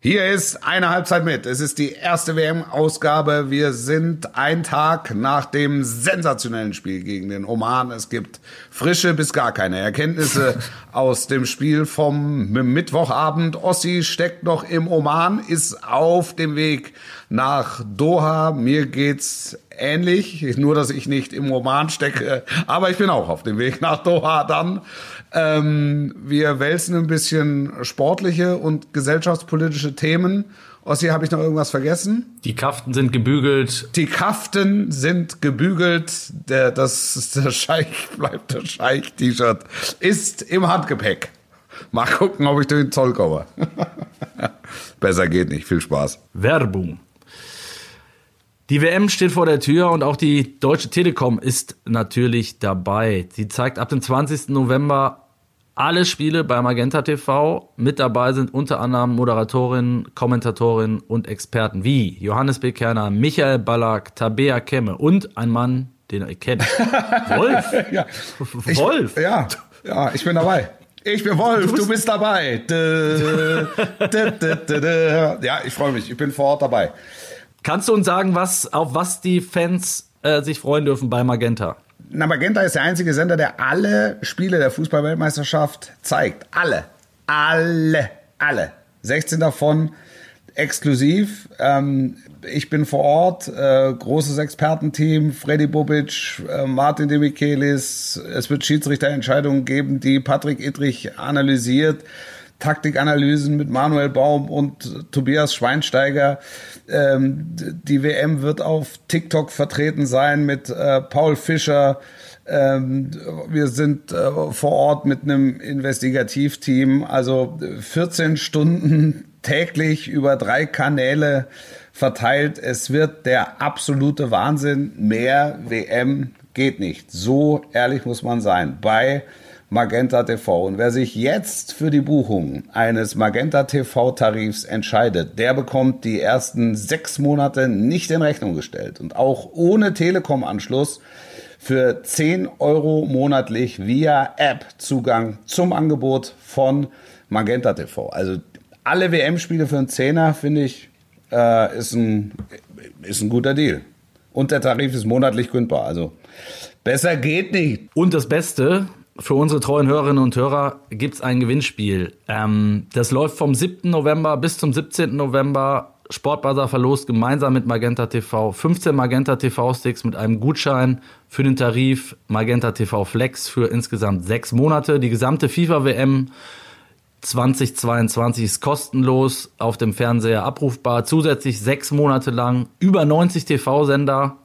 Hier ist eine Halbzeit mit. Es ist die erste WM-Ausgabe. Wir sind ein Tag nach dem sensationellen Spiel gegen den Oman. Es gibt frische bis gar keine Erkenntnisse aus dem Spiel vom Mittwochabend. Ossi steckt noch im Oman, ist auf dem Weg nach Doha. Mir geht's ähnlich, nur dass ich nicht im Oman stecke, aber ich bin auch auf dem Weg nach Doha dann. Ähm, wir wälzen ein bisschen sportliche und gesellschaftspolitische Themen. Ossi, habe ich noch irgendwas vergessen? Die Kaften sind gebügelt. Die Kaften sind gebügelt. Der, das der Scheich bleibt der Scheich-T-Shirt ist im Handgepäck. Mal gucken, ob ich durch den Zoll komme. Besser geht nicht. Viel Spaß. Werbung. Die WM steht vor der Tür und auch die Deutsche Telekom ist natürlich dabei. Sie zeigt ab dem 20. November alle Spiele bei Magenta TV. Mit dabei sind unter anderem Moderatorinnen, Kommentatorinnen und Experten wie Johannes B. Kerner, Michael Ballack, Tabea Kemme und ein Mann, den ihr kennt. Wolf. ja. Wolf. Ich, ja, ja, ich bin dabei. Ich bin Wolf, du bist, du bist dabei. ja, ich freue mich. Ich bin vor Ort dabei. Kannst du uns sagen, was, auf was die Fans äh, sich freuen dürfen bei Magenta? Na, Magenta ist der einzige Sender, der alle Spiele der Fußballweltmeisterschaft zeigt. Alle. Alle. Alle. 16 davon exklusiv. Ähm, ich bin vor Ort, äh, großes Expertenteam, Freddy Bobic, äh, Martin de Michelis. Es wird Schiedsrichterentscheidungen geben, die Patrick Idrich analysiert. Taktikanalysen mit Manuel Baum und Tobias Schweinsteiger. Ähm, die WM wird auf TikTok vertreten sein mit äh, Paul Fischer. Ähm, wir sind äh, vor Ort mit einem Investigativteam. Also 14 Stunden täglich über drei Kanäle verteilt. Es wird der absolute Wahnsinn. Mehr WM geht nicht. So ehrlich muss man sein. Bei Magenta TV. Und wer sich jetzt für die Buchung eines Magenta TV Tarifs entscheidet, der bekommt die ersten sechs Monate nicht in Rechnung gestellt. Und auch ohne Telekom-Anschluss für 10 Euro monatlich via App Zugang zum Angebot von Magenta TV. Also alle WM-Spiele für einen Zehner, finde ich, äh, ist, ein, ist ein guter Deal. Und der Tarif ist monatlich kündbar. Also besser geht nicht. Und das Beste, für unsere treuen Hörerinnen und Hörer gibt es ein Gewinnspiel. Ähm, das läuft vom 7. November bis zum 17. November. Sportbazar verlost gemeinsam mit Magenta TV 15 Magenta TV Sticks mit einem Gutschein für den Tarif Magenta TV Flex für insgesamt sechs Monate. Die gesamte FIFA WM 2022 ist kostenlos auf dem Fernseher abrufbar. Zusätzlich sechs Monate lang über 90 TV-Sender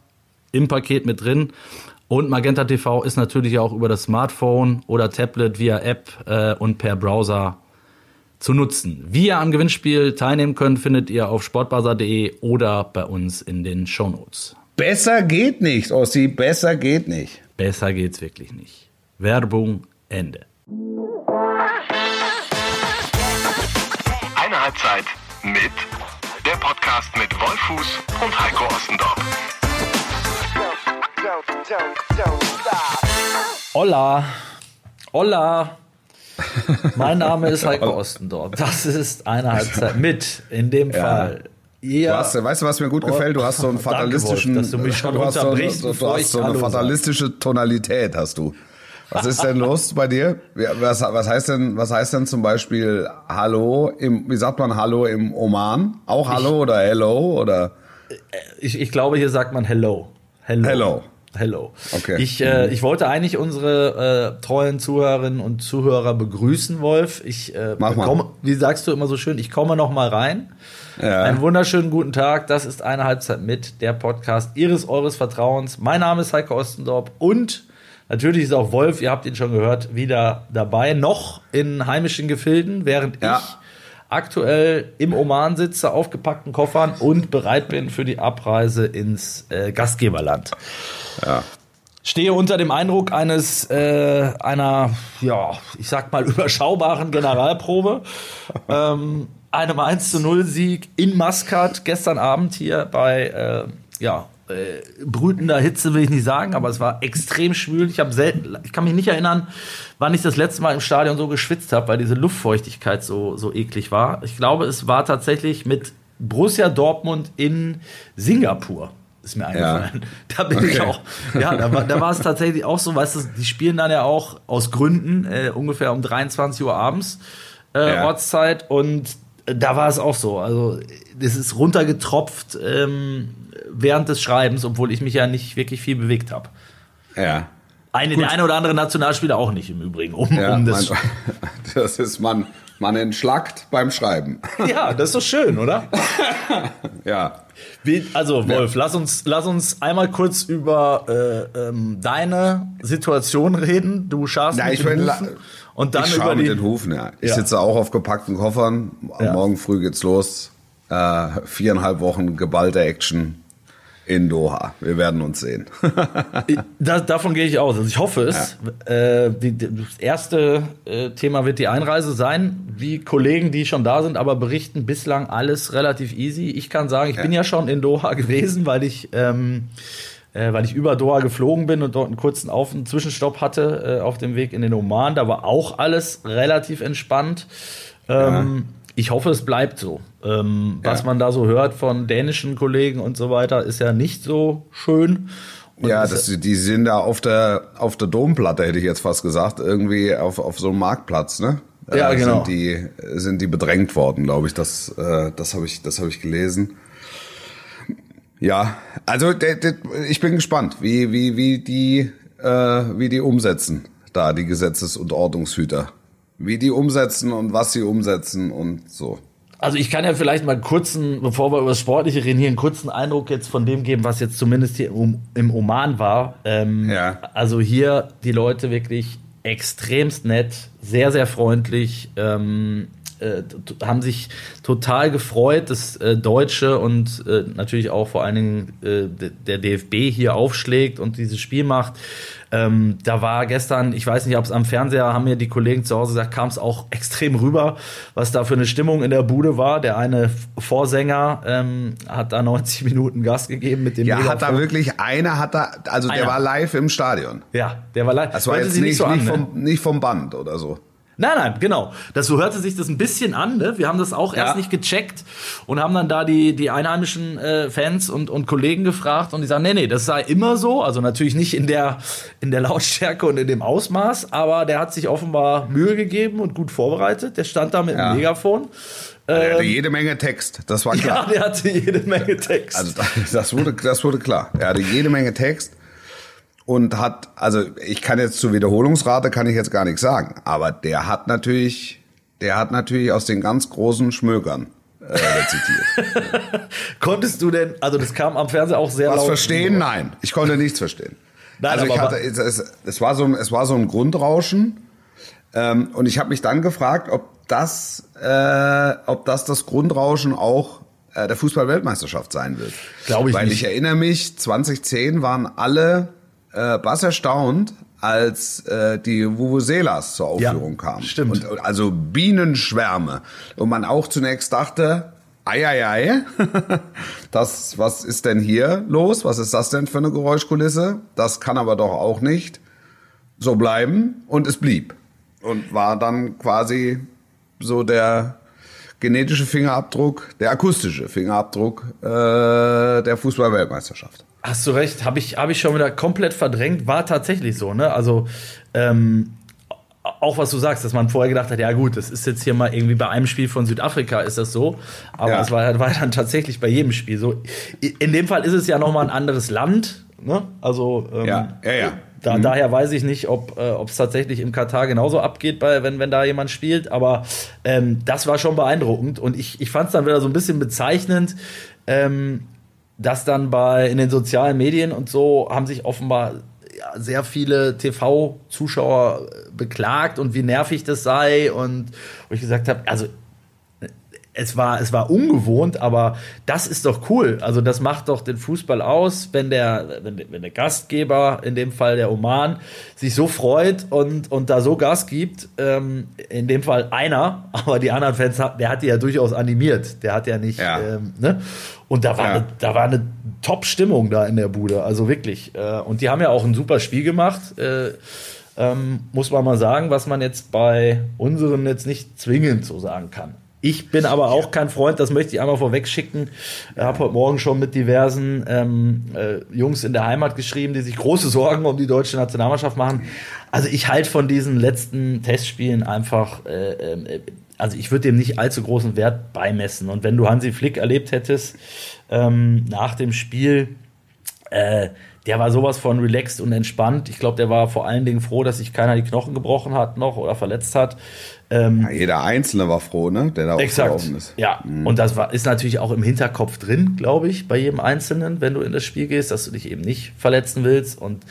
im Paket mit drin. Und Magenta TV ist natürlich auch über das Smartphone oder Tablet via App äh, und per Browser zu nutzen. Wie ihr am Gewinnspiel teilnehmen könnt, findet ihr auf sportbazar.de oder bei uns in den Shownotes. Besser geht nicht, Ossi, besser geht nicht. Besser geht's wirklich nicht. Werbung Ende. Eine Halbzeit mit der Podcast mit Wolfuß und Heiko Ostendorf. Hola. Hola. Mein Name ist Heiko Ostendorf. Das ist eine Halbzeit mit, in dem ja. Fall. Ja. Du hast, weißt du, was mir gut gefällt? Du hast so einen fatalistischen, Danke, dass du mich schon du hast so, du, du hast so eine fatalistische sag. Tonalität, hast du. Was ist denn los bei dir? Was, was heißt denn, was heißt denn zum Beispiel Hallo im, wie sagt man Hallo im Oman? Auch Hallo ich, oder Hello oder? Ich, ich glaube, hier sagt man Hello. Hello. Hello. Hello. Okay. Ich, äh, ich wollte eigentlich unsere äh, treuen Zuhörerinnen und Zuhörer begrüßen, Wolf. Ich äh, Mach mal. wie sagst du immer so schön, ich komme noch mal rein. Ja. Einen wunderschönen guten Tag. Das ist eine Halbzeit mit der Podcast Ihres eures Vertrauens. Mein Name ist Heike Ostendorp und natürlich ist auch Wolf, ihr habt ihn schon gehört, wieder dabei, noch in heimischen Gefilden, während ja. ich aktuell im Oman sitze, aufgepackten Koffern und bereit bin für die Abreise ins äh, Gastgeberland. Ja. Stehe unter dem Eindruck eines äh, einer, ja, ich sag mal, überschaubaren Generalprobe. ähm, einem 1 zu 0 Sieg in Maskat gestern Abend hier bei äh, ja, äh, brütender Hitze will ich nicht sagen, aber es war extrem schwül. Ich habe selten, ich kann mich nicht erinnern, wann ich das letzte Mal im Stadion so geschwitzt habe, weil diese Luftfeuchtigkeit so, so eklig war. Ich glaube, es war tatsächlich mit Borussia Dortmund in Singapur. Ist mir eingefallen. Ja. Da bin okay. ich auch. Ja, da war, da war es tatsächlich auch so, weißt du, die spielen dann ja auch aus Gründen äh, ungefähr um 23 Uhr abends äh, ja. Ortszeit und da war es auch so. Also, es ist runtergetropft ähm, während des Schreibens, obwohl ich mich ja nicht wirklich viel bewegt habe. Ja. Eine, der eine oder andere Nationalspieler auch nicht im Übrigen. Um, ja, um das, man, das ist man, man entschlackt beim Schreiben. Ja, das ist doch schön, oder? ja. Wie, also Wolf, ja. lass uns lass uns einmal kurz über äh, ähm, deine Situation reden. Du schaust ja, ich Hufen und dann ich über die mit den Hufen. Ja, ich ja. sitze auch auf gepackten Koffern. Morgen früh geht's los. Äh, viereinhalb Wochen geballte Action in Doha. Wir werden uns sehen. da, davon gehe ich aus. Also ich hoffe es. Ja. Äh, die, das erste äh, Thema wird die Einreise sein. Wie Kollegen, die schon da sind, aber berichten bislang alles relativ easy. Ich kann sagen, ich ja. bin ja schon in Doha gewesen, weil ich ähm, äh, weil ich über Doha geflogen bin und dort einen kurzen Auf einen Zwischenstopp hatte äh, auf dem Weg in den Oman. Da war auch alles relativ entspannt. Ähm, ja ich hoffe, es bleibt so. Ähm, ja. Was man da so hört von dänischen Kollegen und so weiter, ist ja nicht so schön. Und ja, das, die sind da auf der, auf der Domplatte, hätte ich jetzt fast gesagt, irgendwie auf, auf so einem Marktplatz, ne? Ja, äh, genau. Sind die, sind die bedrängt worden, glaube ich. Das, äh, das habe ich, das habe ich gelesen. Ja, also ich bin gespannt, wie, wie, wie die, äh, wie die umsetzen, da die Gesetzes- und Ordnungshüter wie die umsetzen und was sie umsetzen und so. Also ich kann ja vielleicht mal kurzen, bevor wir über das Sportliche reden, hier einen kurzen Eindruck jetzt von dem geben, was jetzt zumindest hier im Oman war. Ähm, ja. Also hier die Leute wirklich extremst nett, sehr, sehr freundlich, ähm, äh, haben sich total gefreut, dass äh, Deutsche und äh, natürlich auch vor allen Dingen äh, der DFB hier aufschlägt und dieses Spiel macht. Ähm, da war gestern, ich weiß nicht, ob es am Fernseher, haben mir die Kollegen zu Hause gesagt, kam es auch extrem rüber, was da für eine Stimmung in der Bude war. Der eine Vorsänger ähm, hat da 90 Minuten Gas gegeben mit dem Ja, Megafon. hat da wirklich, einer hat da, also einer. der war live im Stadion. Ja, der war live. Das war jetzt nicht, nicht, so nicht, vom, ne? nicht vom Band oder so. Nein, nein, genau. Das, so hörte sich das ein bisschen an. Ne? Wir haben das auch ja. erst nicht gecheckt und haben dann da die, die einheimischen äh, Fans und, und Kollegen gefragt und die sagen, nee, nee, das sei immer so. Also natürlich nicht in der, in der Lautstärke und in dem Ausmaß, aber der hat sich offenbar Mühe gegeben und gut vorbereitet. Der stand da mit ja. einem Megafon. Er hatte ähm, jede Menge Text, das war klar. Ja, der hatte jede Menge Text. Also das wurde, das wurde klar. Er hatte jede Menge Text und hat, also ich kann jetzt zur Wiederholungsrate kann ich jetzt gar nichts sagen, aber der hat natürlich, der hat natürlich aus den ganz großen Schmökern äh, rezitiert. Konntest du denn, also das kam am Fernseher auch sehr Was laut. verstehen? Nein, ich konnte nichts verstehen. Nein, also ich hatte, es, es, es, war so, es war so ein Grundrauschen ähm, und ich habe mich dann gefragt, ob das, äh, ob das das Grundrauschen auch äh, der Fußball-Weltmeisterschaft sein wird. Glaube ich Weil nicht. ich erinnere mich, 2010 waren alle äh, was erstaunt, als äh, die Vuvuzelas zur Aufführung ja, kamen. Stimmt. Und, also Bienenschwärme. Und man auch zunächst dachte, Eieiei, das, was ist denn hier los? Was ist das denn für eine Geräuschkulisse? Das kann aber doch auch nicht so bleiben. Und es blieb. Und war dann quasi so der genetische Fingerabdruck, der akustische Fingerabdruck äh, der Fußball-Weltmeisterschaft. Hast du recht, habe ich, hab ich schon wieder komplett verdrängt, war tatsächlich so, ne? Also, ähm, auch was du sagst, dass man vorher gedacht hat, ja gut, das ist jetzt hier mal irgendwie bei einem Spiel von Südafrika ist das so, aber es ja. war, war dann tatsächlich bei jedem Spiel so. In dem Fall ist es ja nochmal ein anderes Land, ne? Also ähm, ja, ja, ja. Da, mhm. Daher weiß ich nicht, ob äh, es tatsächlich im Katar genauso abgeht, bei, wenn, wenn da jemand spielt, aber ähm, das war schon beeindruckend und ich, ich fand es dann wieder so ein bisschen bezeichnend, ähm, dass dann bei in den sozialen Medien und so haben sich offenbar ja, sehr viele TV-Zuschauer beklagt und wie nervig das sei und wo ich gesagt habe, also es war, es war ungewohnt, aber das ist doch cool. Also das macht doch den Fußball aus, wenn der, wenn, wenn der Gastgeber, in dem Fall der Oman, sich so freut und, und da so Gas gibt. Ähm, in dem Fall einer, aber die anderen Fans, der hat die ja durchaus animiert. Der hat ja nicht, ja. Ähm, ne? Und da war, ja. eine, da war eine Top-Stimmung da in der Bude, also wirklich. Äh, und die haben ja auch ein super Spiel gemacht. Äh, ähm, muss man mal sagen, was man jetzt bei unseren jetzt nicht zwingend so sagen kann. Ich bin aber auch kein Freund, das möchte ich einmal vorweg schicken. Ich habe heute Morgen schon mit diversen ähm, äh, Jungs in der Heimat geschrieben, die sich große Sorgen um die deutsche Nationalmannschaft machen. Also ich halte von diesen letzten Testspielen einfach, äh, äh, also ich würde dem nicht allzu großen Wert beimessen. Und wenn du Hansi Flick erlebt hättest ähm, nach dem Spiel, äh, der war sowas von relaxed und entspannt. Ich glaube, der war vor allen Dingen froh, dass sich keiner die Knochen gebrochen hat noch oder verletzt hat. Ähm, ja, jeder Einzelne war froh, ne? Der da exakt. ist. Ja, mhm. und das war, ist natürlich auch im Hinterkopf drin, glaube ich, bei jedem Einzelnen, wenn du in das Spiel gehst, dass du dich eben nicht verletzen willst und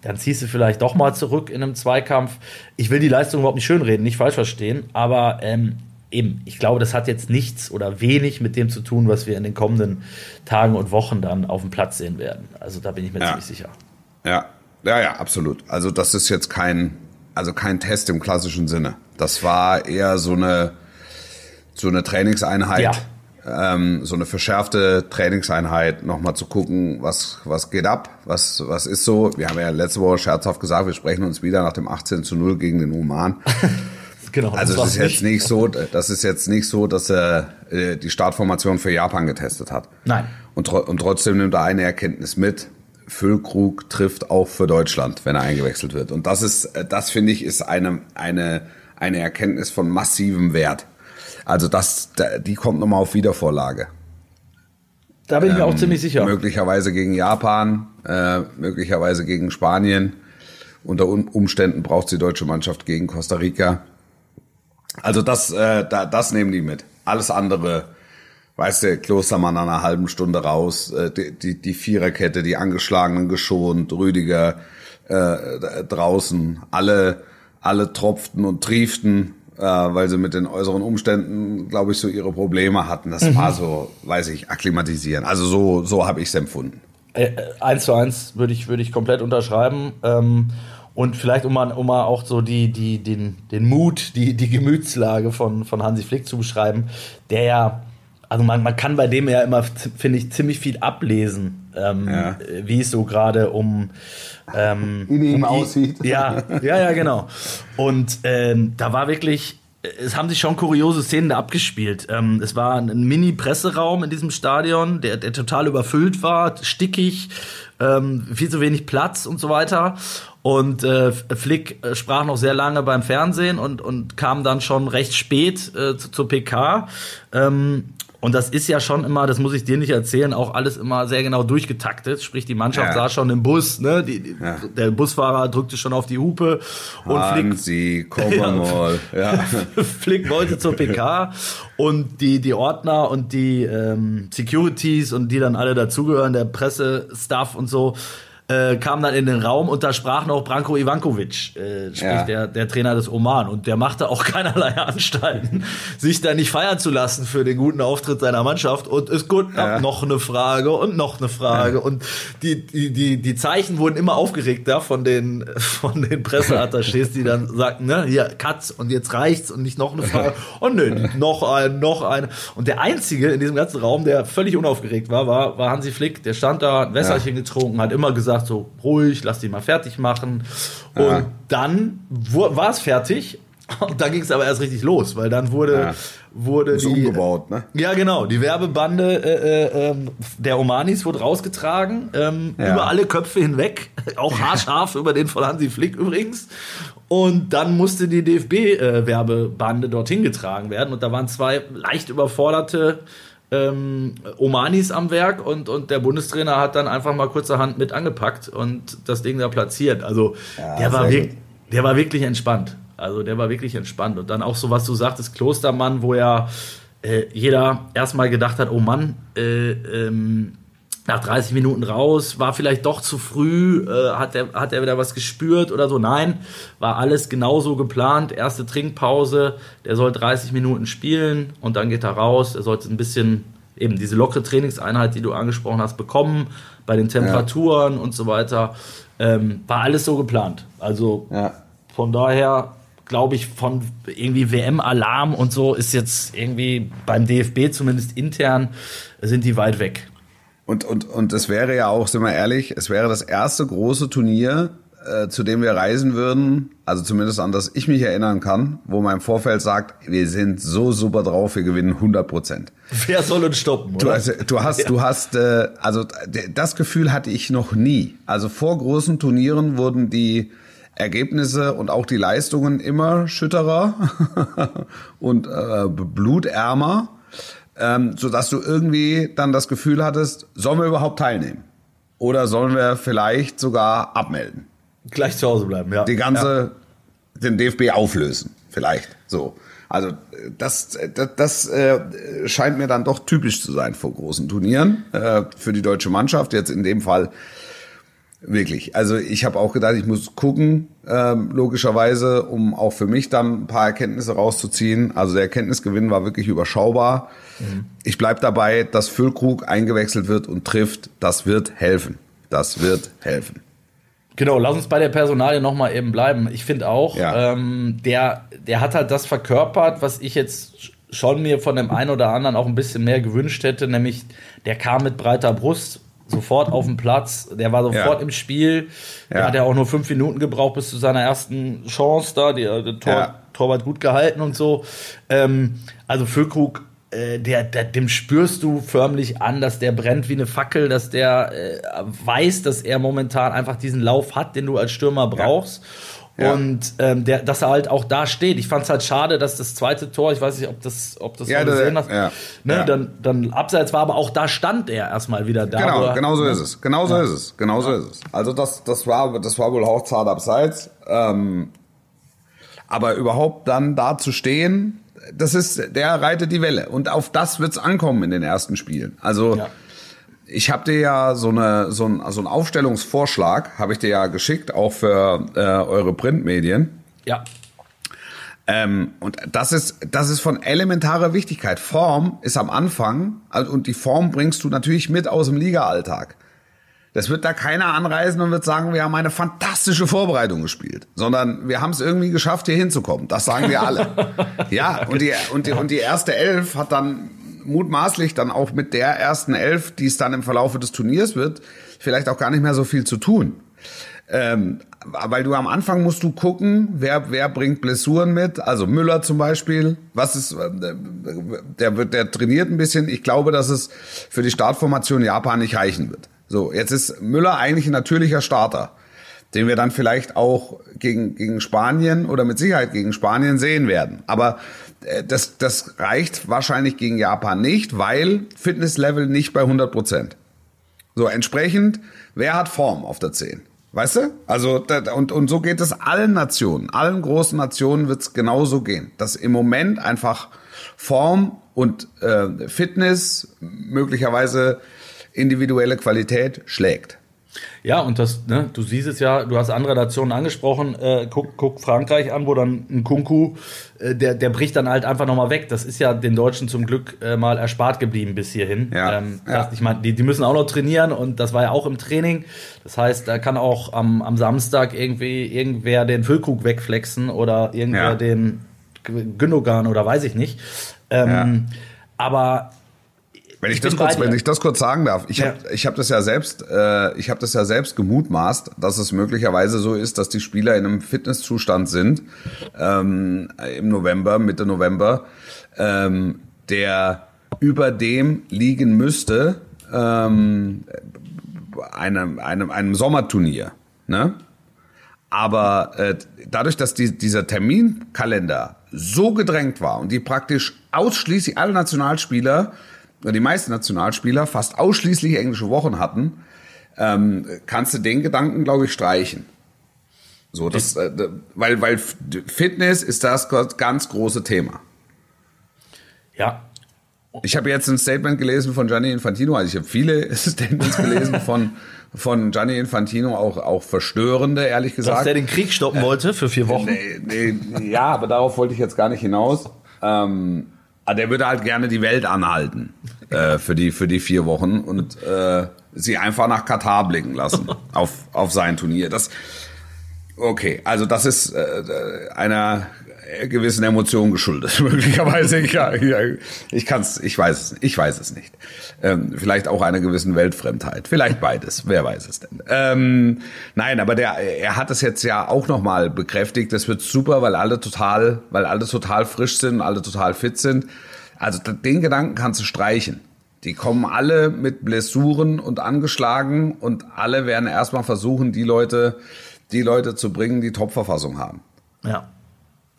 dann ziehst du vielleicht doch mal zurück in einem Zweikampf. Ich will die Leistung überhaupt nicht schönreden, nicht falsch verstehen, aber ähm, eben, ich glaube, das hat jetzt nichts oder wenig mit dem zu tun, was wir in den kommenden Tagen und Wochen dann auf dem Platz sehen werden. Also da bin ich mir ja. ziemlich sicher. Ja, ja, ja, absolut. Also das ist jetzt kein, also kein Test im klassischen Sinne. Das war eher so eine, so eine Trainingseinheit. Ja. Ähm, so eine verschärfte Trainingseinheit, nochmal zu gucken, was, was geht ab, was, was ist so. Wir haben ja letzte Woche scherzhaft gesagt, wir sprechen uns wieder nach dem 18 zu 0 gegen den Oman. Genau. Also das ist jetzt nicht so, das ist jetzt nicht so, dass er äh, die Startformation für Japan getestet hat. Nein. Und, und trotzdem nimmt er eine Erkenntnis mit. Füllkrug trifft auch für Deutschland, wenn er eingewechselt wird. Und das ist, äh, das finde ich, ist eine, eine, eine Erkenntnis von massivem Wert. Also das, die kommt nochmal auf Wiedervorlage. Da bin ich mir ähm, auch ziemlich sicher. Möglicherweise gegen Japan, äh, möglicherweise gegen Spanien. Unter Umständen braucht die deutsche Mannschaft gegen Costa Rica. Also das, äh, da, das nehmen die mit. Alles andere, weißt du, Klostermann an einer halben Stunde raus, äh, die, die, die Viererkette, die Angeschlagenen geschont, Rüdiger äh, draußen, alle, alle tropften und trieften, äh, weil sie mit den äußeren Umständen, glaube ich, so ihre Probleme hatten. Das mhm. war so, weiß ich, akklimatisieren. Also so, so habe ich es empfunden. Äh, eins zu eins würde ich, würde ich komplett unterschreiben. Ähm, und vielleicht, um mal, um mal auch so die, die, den, den Mut, die, die Gemütslage von, von Hansi Flick zu beschreiben, der ja, also man, man kann bei dem ja immer, finde ich, ziemlich viel ablesen, ähm, ja. wie es so gerade um, ähm, in ihm um aussieht. Ja, ja, ja, genau. Und ähm, da war wirklich, es haben sich schon kuriose Szenen da abgespielt. Ähm, es war ein Mini-Presseraum in diesem Stadion, der, der total überfüllt war, stickig, ähm, viel zu wenig Platz und so weiter. Und äh, Flick äh, sprach noch sehr lange beim Fernsehen und, und kam dann schon recht spät äh, zu, zur PK. Ähm, und das ist ja schon immer, das muss ich dir nicht erzählen, auch alles immer sehr genau durchgetaktet. Sprich, die Mannschaft ja. saß schon im Bus, ne? Die, die, ja. Der Busfahrer drückte schon auf die Hupe und Hansi, Flick. Ja. mal. Ja. Flick wollte zur PK und die, die Ordner und die ähm, Securities und die dann alle dazugehören, der Pressestaff und so, äh, kam dann in den Raum und da sprach noch Branko Ivankovic, äh, sprich ja. der, der Trainer des Oman. Und der machte auch keinerlei Anstalten, sich da nicht feiern zu lassen für den guten Auftritt seiner Mannschaft. Und ist gut, ja. noch eine Frage und noch eine Frage. Ja. Und die, die, die, die Zeichen wurden immer aufgeregter von den, von den Presseattachés, die dann sagten, ne, hier, Katz, und jetzt reicht's und nicht noch eine Frage. Und nö, noch ein, noch eine. Und der Einzige in diesem ganzen Raum, der völlig unaufgeregt war, war, war Hansi Flick. Der stand da, ein Wässerchen getrunken, hat immer gesagt, gesagt, so ruhig, lass die mal fertig machen. Und ja. dann war es fertig. Und dann ging es aber erst richtig los, weil dann wurde, ja. wurde die. umgebaut, ne? Ja, genau. Die Werbebande äh, äh, ähm, der Omanis wurde rausgetragen, ähm, ja. über alle Köpfe hinweg, auch haarscharf über den von Hansi Flick übrigens. Und dann musste die DFB-Werbebande äh, dorthin getragen werden. Und da waren zwei leicht überforderte ähm, Omanis am Werk und, und der Bundestrainer hat dann einfach mal kurzerhand mit angepackt und das Ding da platziert. Also ja, der, war wirklich, der war wirklich entspannt. Also der war wirklich entspannt. Und dann auch so, was du sagtest, Klostermann, wo ja äh, jeder erstmal gedacht hat, oh Mann, äh, ähm, nach 30 Minuten raus, war vielleicht doch zu früh, äh, hat, er, hat er wieder was gespürt oder so. Nein, war alles genauso geplant. Erste Trinkpause, der soll 30 Minuten spielen und dann geht er raus. Er sollte ein bisschen eben diese lockere Trainingseinheit, die du angesprochen hast, bekommen, bei den Temperaturen ja. und so weiter. Ähm, war alles so geplant. Also ja. von daher glaube ich, von irgendwie WM-Alarm und so ist jetzt irgendwie beim DFB zumindest intern, sind die weit weg. Und, und, und es wäre ja auch, sind wir ehrlich, es wäre das erste große Turnier, äh, zu dem wir reisen würden, also zumindest an das ich mich erinnern kann, wo man im Vorfeld sagt, wir sind so super drauf, wir gewinnen 100 Prozent. Wer soll uns stoppen? Oder? Du, also, du hast, ja. du hast, äh, also das Gefühl hatte ich noch nie. Also vor großen Turnieren wurden die Ergebnisse und auch die Leistungen immer schütterer und äh, blutärmer ähm, sodass du irgendwie dann das Gefühl hattest, sollen wir überhaupt teilnehmen? Oder sollen wir vielleicht sogar abmelden? Gleich zu Hause bleiben, ja. Die ganze, ja. den DFB auflösen, vielleicht. So. Also das, das, das äh, scheint mir dann doch typisch zu sein vor großen Turnieren äh, für die deutsche Mannschaft. Jetzt in dem Fall Wirklich. Also ich habe auch gedacht, ich muss gucken, ähm, logischerweise, um auch für mich dann ein paar Erkenntnisse rauszuziehen. Also der Erkenntnisgewinn war wirklich überschaubar. Mhm. Ich bleib dabei, dass Füllkrug eingewechselt wird und trifft. Das wird helfen. Das wird helfen. Genau, lass uns bei der Personalie nochmal eben bleiben. Ich finde auch, ja. ähm, der, der hat halt das verkörpert, was ich jetzt schon mir von dem einen oder anderen auch ein bisschen mehr gewünscht hätte, nämlich der kam mit breiter Brust sofort auf dem Platz, der war sofort ja. im Spiel. Der ja. hat ja auch nur fünf Minuten gebraucht bis zu seiner ersten Chance da, der, der Tor, ja. Torwart gut gehalten und so. Ähm, also Füllkrug, äh, der, der, dem spürst du förmlich an, dass der brennt wie eine Fackel, dass der äh, weiß, dass er momentan einfach diesen Lauf hat, den du als Stürmer brauchst. Ja. Und ähm, der, dass er halt auch da steht. Ich fand es halt schade, dass das zweite Tor, ich weiß nicht, ob das, ob das ja, gesehen hast, ja. Ne, ja. Dann, dann abseits war, aber auch da stand er erstmal wieder da. Genau, genau so ist es. Genau so ist es. Genau so ist es. Also das, das war, das war wohl auch zart abseits. Ähm, aber überhaupt dann da zu stehen, das ist, der reitet die Welle. Und auf das wird's ankommen in den ersten Spielen. Also, ja ich habe dir ja so, eine, so, ein, so einen Aufstellungsvorschlag, habe ich dir ja geschickt, auch für äh, eure Printmedien. Ja. Ähm, und das ist, das ist von elementarer Wichtigkeit. Form ist am Anfang, also, und die Form bringst du natürlich mit aus dem Liga-Alltag. Das wird da keiner anreisen und wird sagen, wir haben eine fantastische Vorbereitung gespielt, sondern wir haben es irgendwie geschafft, hier hinzukommen. Das sagen wir alle. ja, und die, und die, und die erste Elf hat dann mutmaßlich dann auch mit der ersten Elf, die es dann im Verlaufe des Turniers wird, vielleicht auch gar nicht mehr so viel zu tun. Ähm, weil du am Anfang musst du gucken, wer, wer bringt Blessuren mit. Also Müller zum Beispiel. Was ist, äh, der wird, der trainiert ein bisschen. Ich glaube, dass es für die Startformation Japan nicht reichen wird. So, jetzt ist Müller eigentlich ein natürlicher Starter, den wir dann vielleicht auch gegen, gegen Spanien oder mit Sicherheit gegen Spanien sehen werden. Aber das, das reicht wahrscheinlich gegen Japan nicht, weil Fitnesslevel nicht bei 100 Prozent. So, entsprechend, wer hat Form auf der 10? Weißt du? Also, und, und so geht es allen Nationen. Allen großen Nationen wird es genauso gehen. Dass im Moment einfach Form und äh, Fitness, möglicherweise individuelle Qualität schlägt. Ja, und das, ne, du siehst es ja, du hast andere Nationen angesprochen, äh, guck, guck Frankreich an, wo dann ein Kunku, äh, der, der bricht dann halt einfach nochmal weg. Das ist ja den Deutschen zum Glück äh, mal erspart geblieben bis hierhin. Ja, ähm, ja. Das, ich meine, die, die müssen auch noch trainieren und das war ja auch im Training. Das heißt, da kann auch am, am Samstag irgendwie irgendwer den Füllkrug wegflexen oder irgendwer ja. den Gündogan oder weiß ich nicht. Ähm. Aber wenn ich, ich das kurz, wenn ich das kurz sagen darf, ich ja. habe ich hab das ja selbst, äh, ich habe das ja selbst gemutmaßt, dass es möglicherweise so ist, dass die Spieler in einem Fitnesszustand sind ähm, im November, Mitte November, ähm, der über dem liegen müsste ähm, einem, einem, einem Sommerturnier. Ne? Aber äh, dadurch, dass die, dieser Terminkalender so gedrängt war und die praktisch ausschließlich alle Nationalspieler die meisten Nationalspieler fast ausschließlich englische Wochen hatten, ähm, kannst du den Gedanken, glaube ich, streichen. So, das, äh, weil, weil Fitness ist das ganz große Thema. Ja, Ich habe jetzt ein Statement gelesen von Gianni Infantino, also ich habe viele Statements gelesen von, von Gianni Infantino, auch, auch verstörende, ehrlich gesagt. Dass der den Krieg stoppen wollte für vier Wochen? Nee, nee, ja, aber darauf wollte ich jetzt gar nicht hinaus. Ähm, der würde halt gerne die Welt anhalten äh, für, die, für die vier Wochen und äh, sie einfach nach Katar blicken lassen auf, auf sein Turnier. Das, okay, also das ist äh, einer gewissen Emotionen geschuldet, möglicherweise. Ich, ja, ich kann's, ich weiß es, ich weiß es nicht. Ähm, vielleicht auch einer gewissen Weltfremdheit, vielleicht beides. Wer weiß es denn? Ähm, nein, aber der, er hat es jetzt ja auch noch mal bekräftigt. Das wird super, weil alle total, weil alle total frisch sind, alle total fit sind. Also den Gedanken kannst du streichen. Die kommen alle mit Blessuren und angeschlagen und alle werden erstmal versuchen, die Leute, die Leute zu bringen, die Topverfassung haben. Ja.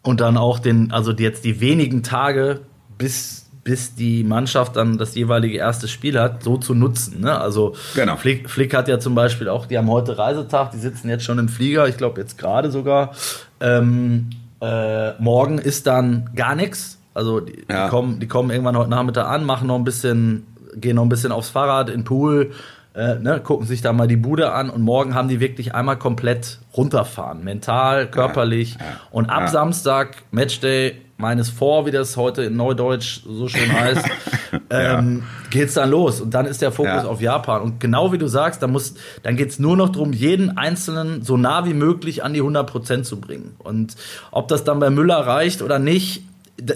Und dann auch den, also jetzt die wenigen Tage, bis, bis die Mannschaft dann das jeweilige erste Spiel hat, so zu nutzen. Ne? Also genau. Flick, Flick hat ja zum Beispiel auch, die haben heute Reisetag, die sitzen jetzt schon im Flieger, ich glaube jetzt gerade sogar. Ähm, äh, morgen ist dann gar nichts. Also die, ja. die, kommen, die kommen irgendwann heute Nachmittag an, machen noch ein bisschen, gehen noch ein bisschen aufs Fahrrad, in den Pool, äh, ne, gucken sich da mal die Bude an und morgen haben die wirklich einmal komplett runterfahren. Mental, körperlich. Ja, ja, und ab ja. Samstag, Matchday, meines vor, wie das heute in Neudeutsch so schön heißt, ähm, geht's dann los. Und dann ist der Fokus auf Japan. Und genau wie du sagst, dann, muss, dann geht's nur noch darum, jeden Einzelnen so nah wie möglich an die 100% zu bringen. Und ob das dann bei Müller reicht oder nicht,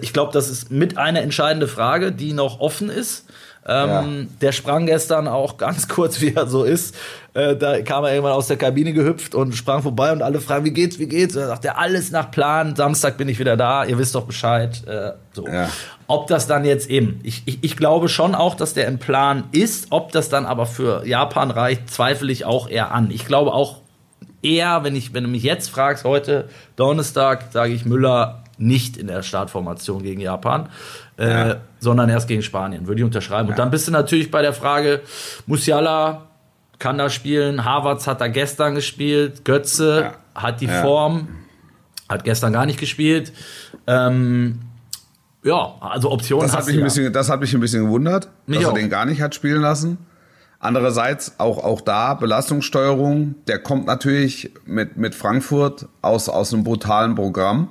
ich glaube, das ist mit eine entscheidende Frage, die noch offen ist. Ähm, ja. Der sprang gestern auch ganz kurz, wie er so ist. Äh, da kam er irgendwann aus der Kabine gehüpft und sprang vorbei und alle fragen, wie geht's, wie geht's? Da sagt er, alles nach Plan. Samstag bin ich wieder da. Ihr wisst doch Bescheid. Äh, so. Ja. Ob das dann jetzt eben, ich, ich, ich glaube schon auch, dass der im Plan ist. Ob das dann aber für Japan reicht, zweifle ich auch eher an. Ich glaube auch eher, wenn ich, wenn du mich jetzt fragst, heute Donnerstag, sage ich Müller nicht in der Startformation gegen Japan, äh, ja. sondern erst gegen Spanien. Würde ich unterschreiben. Ja. Und dann bist du natürlich bei der Frage, Musiala kann da spielen, Havertz hat da gestern gespielt, Götze ja. hat die Form, hat gestern gar nicht gespielt. Ähm, ja, also Optionen das hat mich ein bisschen, Das hat mich ein bisschen gewundert, mich dass auch. er den gar nicht hat spielen lassen. Andererseits auch, auch da Belastungssteuerung, der kommt natürlich mit, mit Frankfurt aus, aus einem brutalen Programm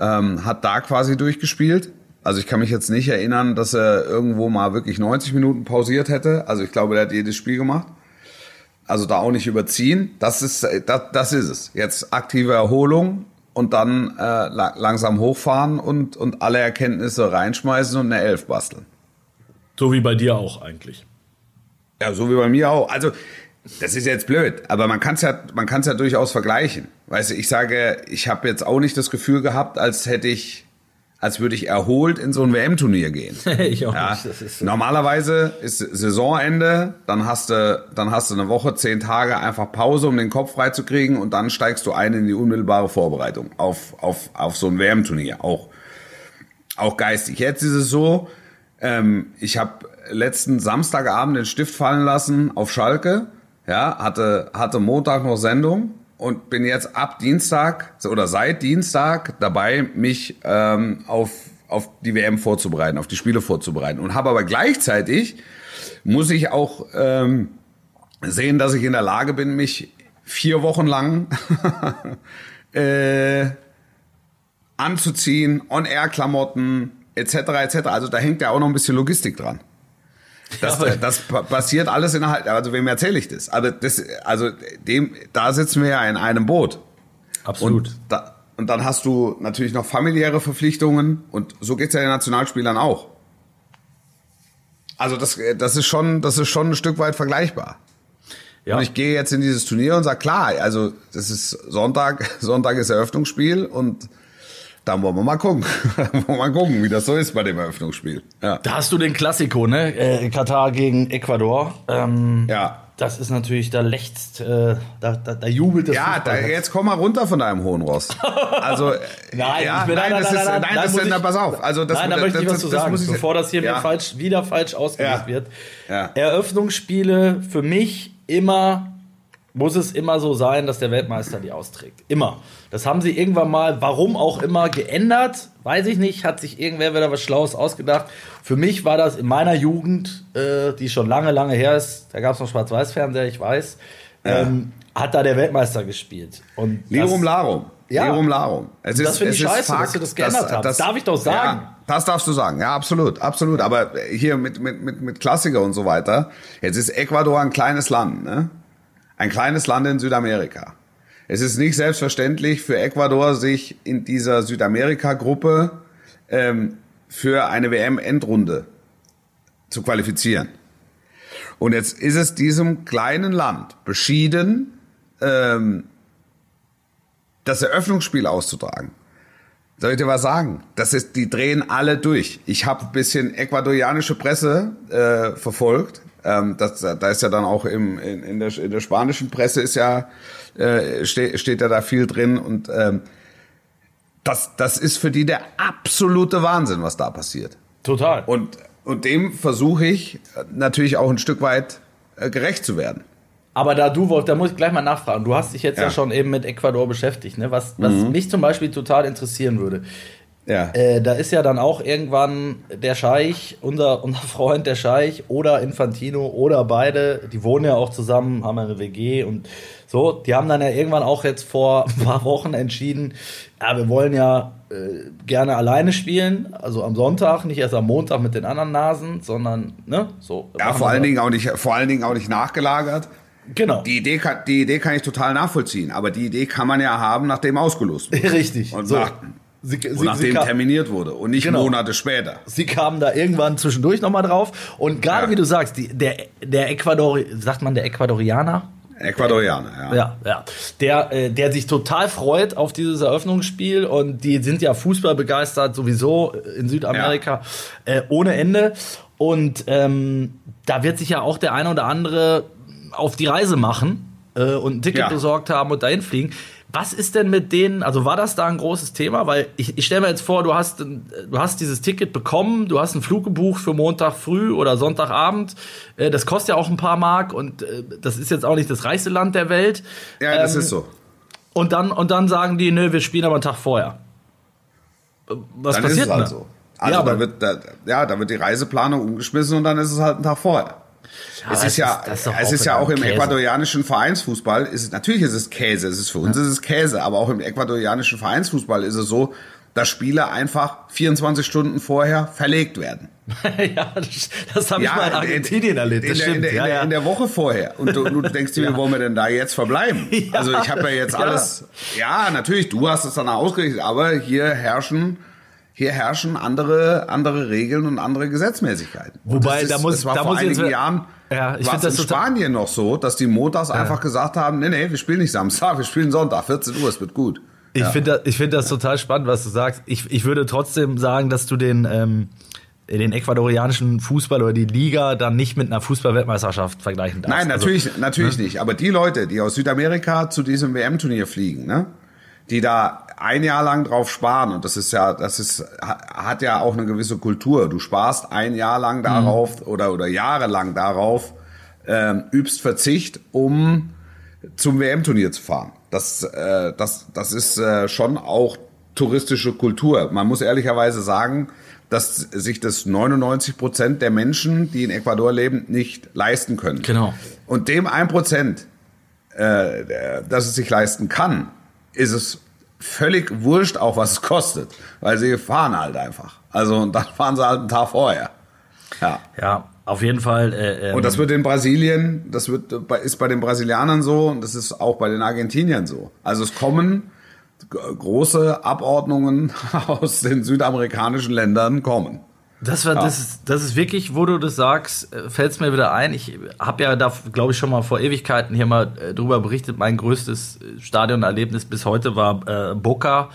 ähm, hat da quasi durchgespielt. Also ich kann mich jetzt nicht erinnern, dass er irgendwo mal wirklich 90 Minuten pausiert hätte. Also ich glaube, der hat jedes Spiel gemacht. Also da auch nicht überziehen. Das ist, das, das ist es. Jetzt aktive Erholung und dann äh, langsam hochfahren und, und alle Erkenntnisse reinschmeißen und eine Elf basteln. So wie bei dir auch eigentlich. Ja, so wie bei mir auch. Also das ist jetzt blöd, aber man kann es ja, man kann es ja durchaus vergleichen. Weißt du, ich sage, ich habe jetzt auch nicht das Gefühl gehabt, als hätte ich, als würde ich erholt in so ein WM-Turnier gehen. ich auch ja. nicht. Ist so. Normalerweise ist Saisonende, dann hast du, dann hast du eine Woche, zehn Tage einfach Pause, um den Kopf freizukriegen und dann steigst du ein in die unmittelbare Vorbereitung auf, auf, auf so ein WM-Turnier. Auch, auch geistig. Jetzt ist es so, ähm, ich habe letzten Samstagabend den Stift fallen lassen auf Schalke ja, hatte, hatte Montag noch Sendung und bin jetzt ab Dienstag oder seit Dienstag dabei, mich ähm, auf, auf die WM vorzubereiten, auf die Spiele vorzubereiten. Und habe aber gleichzeitig, muss ich auch ähm, sehen, dass ich in der Lage bin, mich vier Wochen lang äh, anzuziehen, On-Air-Klamotten etc. etc. Also da hängt ja auch noch ein bisschen Logistik dran. Das, ja, das passiert alles innerhalb, also wem erzähle ich das? Aber das, also dem, da sitzen wir ja in einem Boot. Absolut. Und, da, und dann hast du natürlich noch familiäre Verpflichtungen und so geht's ja den Nationalspielern auch. Also das, das ist schon, das ist schon ein Stück weit vergleichbar. Ja. Und ich gehe jetzt in dieses Turnier und sage, klar, also das ist Sonntag, Sonntag ist Eröffnungsspiel und dann wollen wir mal gucken. wollen wir mal gucken, wie das so ist bei dem Eröffnungsspiel. Ja. Da hast du den Klassiko, ne? Äh, Katar gegen Ecuador. Ähm, ja. Das ist natürlich, da lächzt, äh, da, da, da jubelt das Ja, da, jetzt komm mal runter von deinem hohen Ross. Also, nein, ja, nein, nein, das ist, nein, nein, das ist, pass auf. Also, das, nein, da möchte ich was zu sagen, ich, bevor das hier ja. wieder falsch, wieder falsch ausgelegt ja. wird. Eröffnungsspiele für mich immer muss es immer so sein, dass der Weltmeister die austrägt. Immer. Das haben sie irgendwann mal, warum auch immer, geändert. Weiß ich nicht, hat sich irgendwer wieder was Schlaues ausgedacht. Für mich war das in meiner Jugend, äh, die schon lange, lange her ist, da gab es noch Schwarz-Weiß-Fernseher, ich weiß, ja. ähm, hat da der Weltmeister gespielt. Und Lirum Larum. Ja. Lirum Larum. Es das finde ich scheiße, Fakt, dass du das geändert das, hast. Das darf ich doch sagen. Ja, das darfst du sagen. Ja, absolut, absolut. Aber hier mit, mit, mit, mit Klassiker und so weiter. Jetzt ist Ecuador ein kleines Land, ne? Ein kleines Land in Südamerika. Es ist nicht selbstverständlich für Ecuador, sich in dieser Südamerika-Gruppe ähm, für eine WM-Endrunde zu qualifizieren. Und jetzt ist es diesem kleinen Land beschieden, ähm, das Eröffnungsspiel auszutragen. Soll ich dir was sagen? Das ist, die drehen alle durch. Ich habe bisschen ecuadorianische Presse äh, verfolgt ähm, das, da ist ja dann auch im, in, in, der, in der spanischen Presse ist ja, äh, ste, steht ja da viel drin und ähm, das, das ist für die der absolute Wahnsinn, was da passiert. Total. Und, und dem versuche ich natürlich auch ein Stück weit äh, gerecht zu werden. Aber da du, Wolf, da muss ich gleich mal nachfragen. Du hast dich jetzt ja, ja schon eben mit Ecuador beschäftigt, ne? Was, was mhm. mich zum Beispiel total interessieren würde. Ja. Äh, da ist ja dann auch irgendwann der Scheich, unser, unser Freund der Scheich oder Infantino oder beide, die wohnen ja auch zusammen, haben eine WG und so, die haben dann ja irgendwann auch jetzt vor ein paar Wochen entschieden, ja, wir wollen ja äh, gerne alleine spielen, also am Sonntag, nicht erst am Montag mit den anderen Nasen, sondern, ne, so. Ja, vor allen, Dingen auch nicht, vor allen Dingen auch nicht nachgelagert. Genau. Die Idee, kann, die Idee kann ich total nachvollziehen, aber die Idee kann man ja haben, nachdem ausgelost wurde. Richtig. Und so. nach, Sie, sie, nachdem kam, terminiert wurde und nicht genau. Monate später. Sie kamen da irgendwann zwischendurch nochmal drauf. Und gerade ja. wie du sagst, die, der, der Ecuador, sagt man der Ecuadorianer? Ecuadorianer, ja. Ja, ja. Der, äh, der sich total freut auf dieses Eröffnungsspiel und die sind ja Fußball begeistert sowieso in Südamerika ja. äh, ohne Ende. Und ähm, da wird sich ja auch der eine oder andere auf die Reise machen äh, und ein Ticket ja. besorgt haben und dahin fliegen. Was ist denn mit denen, also war das da ein großes Thema? Weil ich, ich stelle mir jetzt vor, du hast, du hast dieses Ticket bekommen, du hast einen Flug gebucht für Montag früh oder Sonntagabend. Äh, das kostet ja auch ein paar Mark und äh, das ist jetzt auch nicht das reichste Land der Welt. Ja, das ähm, ist so. Und dann, und dann sagen die, nö, wir spielen aber einen Tag vorher. Was dann passiert ist es halt so. Also ja, da wird, da, ja, da wird die Reiseplanung umgeschmissen und dann ist es halt ein Tag vorher. Ja, es ist ja, ist, ist es ist ja auch im Käse. ecuadorianischen Vereinsfußball, ist es, natürlich ist es Käse, es ist für uns ja. ist es Käse, aber auch im ecuadorianischen Vereinsfußball ist es so, dass Spieler einfach 24 Stunden vorher verlegt werden. ja, das, das habe ich mal in Argentinien erlebt. Das in, stimmt. Der, in, ja, der, ja. in der Woche vorher. Und du, du denkst dir, wie wollen wir denn da jetzt verbleiben? also ich habe ja jetzt alles. Ja, natürlich, du hast es dann ausgerichtet, aber hier herrschen hier herrschen andere, andere Regeln und andere Gesetzmäßigkeiten. Wobei, ist, da muss, war da vor muss einigen jetzt, Jahren ja, ich war es in Spanien noch so, dass die montags ja. einfach gesagt haben, nee, nee, wir spielen nicht Samstag, wir spielen Sonntag, 14 Uhr, es wird gut. Ich ja. finde ich finde das total spannend, was du sagst. Ich, ich würde trotzdem sagen, dass du den, ähm, den ecuadorianischen Fußball oder die Liga dann nicht mit einer Fußballweltmeisterschaft vergleichen darfst. Nein, also, natürlich, also, natürlich ne? nicht. Aber die Leute, die aus Südamerika zu diesem WM-Turnier fliegen, ne? Die da ein Jahr lang drauf sparen und das ist ja, das ist, hat ja auch eine gewisse Kultur. Du sparst ein Jahr lang mhm. darauf mhm. oder, oder jahrelang darauf, ähm, übst Verzicht, um zum WM-Turnier zu fahren. Das, äh, das, das ist äh, schon auch touristische Kultur. Man muss ehrlicherweise sagen, dass sich das 99 Prozent der Menschen, die in Ecuador leben, nicht leisten können. Genau. Und dem ein Prozent, äh, dass es sich leisten kann, ist es völlig wurscht, auch was es kostet, weil sie fahren halt einfach. Also und dann fahren sie halt einen Tag vorher. Ja. Ja, auf jeden Fall. Äh, ähm, und das wird in Brasilien, das wird ist bei den Brasilianern so und das ist auch bei den Argentiniern so. Also es kommen große Abordnungen aus den südamerikanischen Ländern kommen. Das, war, ja. das, ist, das ist wirklich, wo du das sagst, äh, fällt es mir wieder ein. Ich habe ja da, glaube ich, schon mal vor Ewigkeiten hier mal äh, drüber berichtet. Mein größtes äh, Stadionerlebnis bis heute war äh, Boca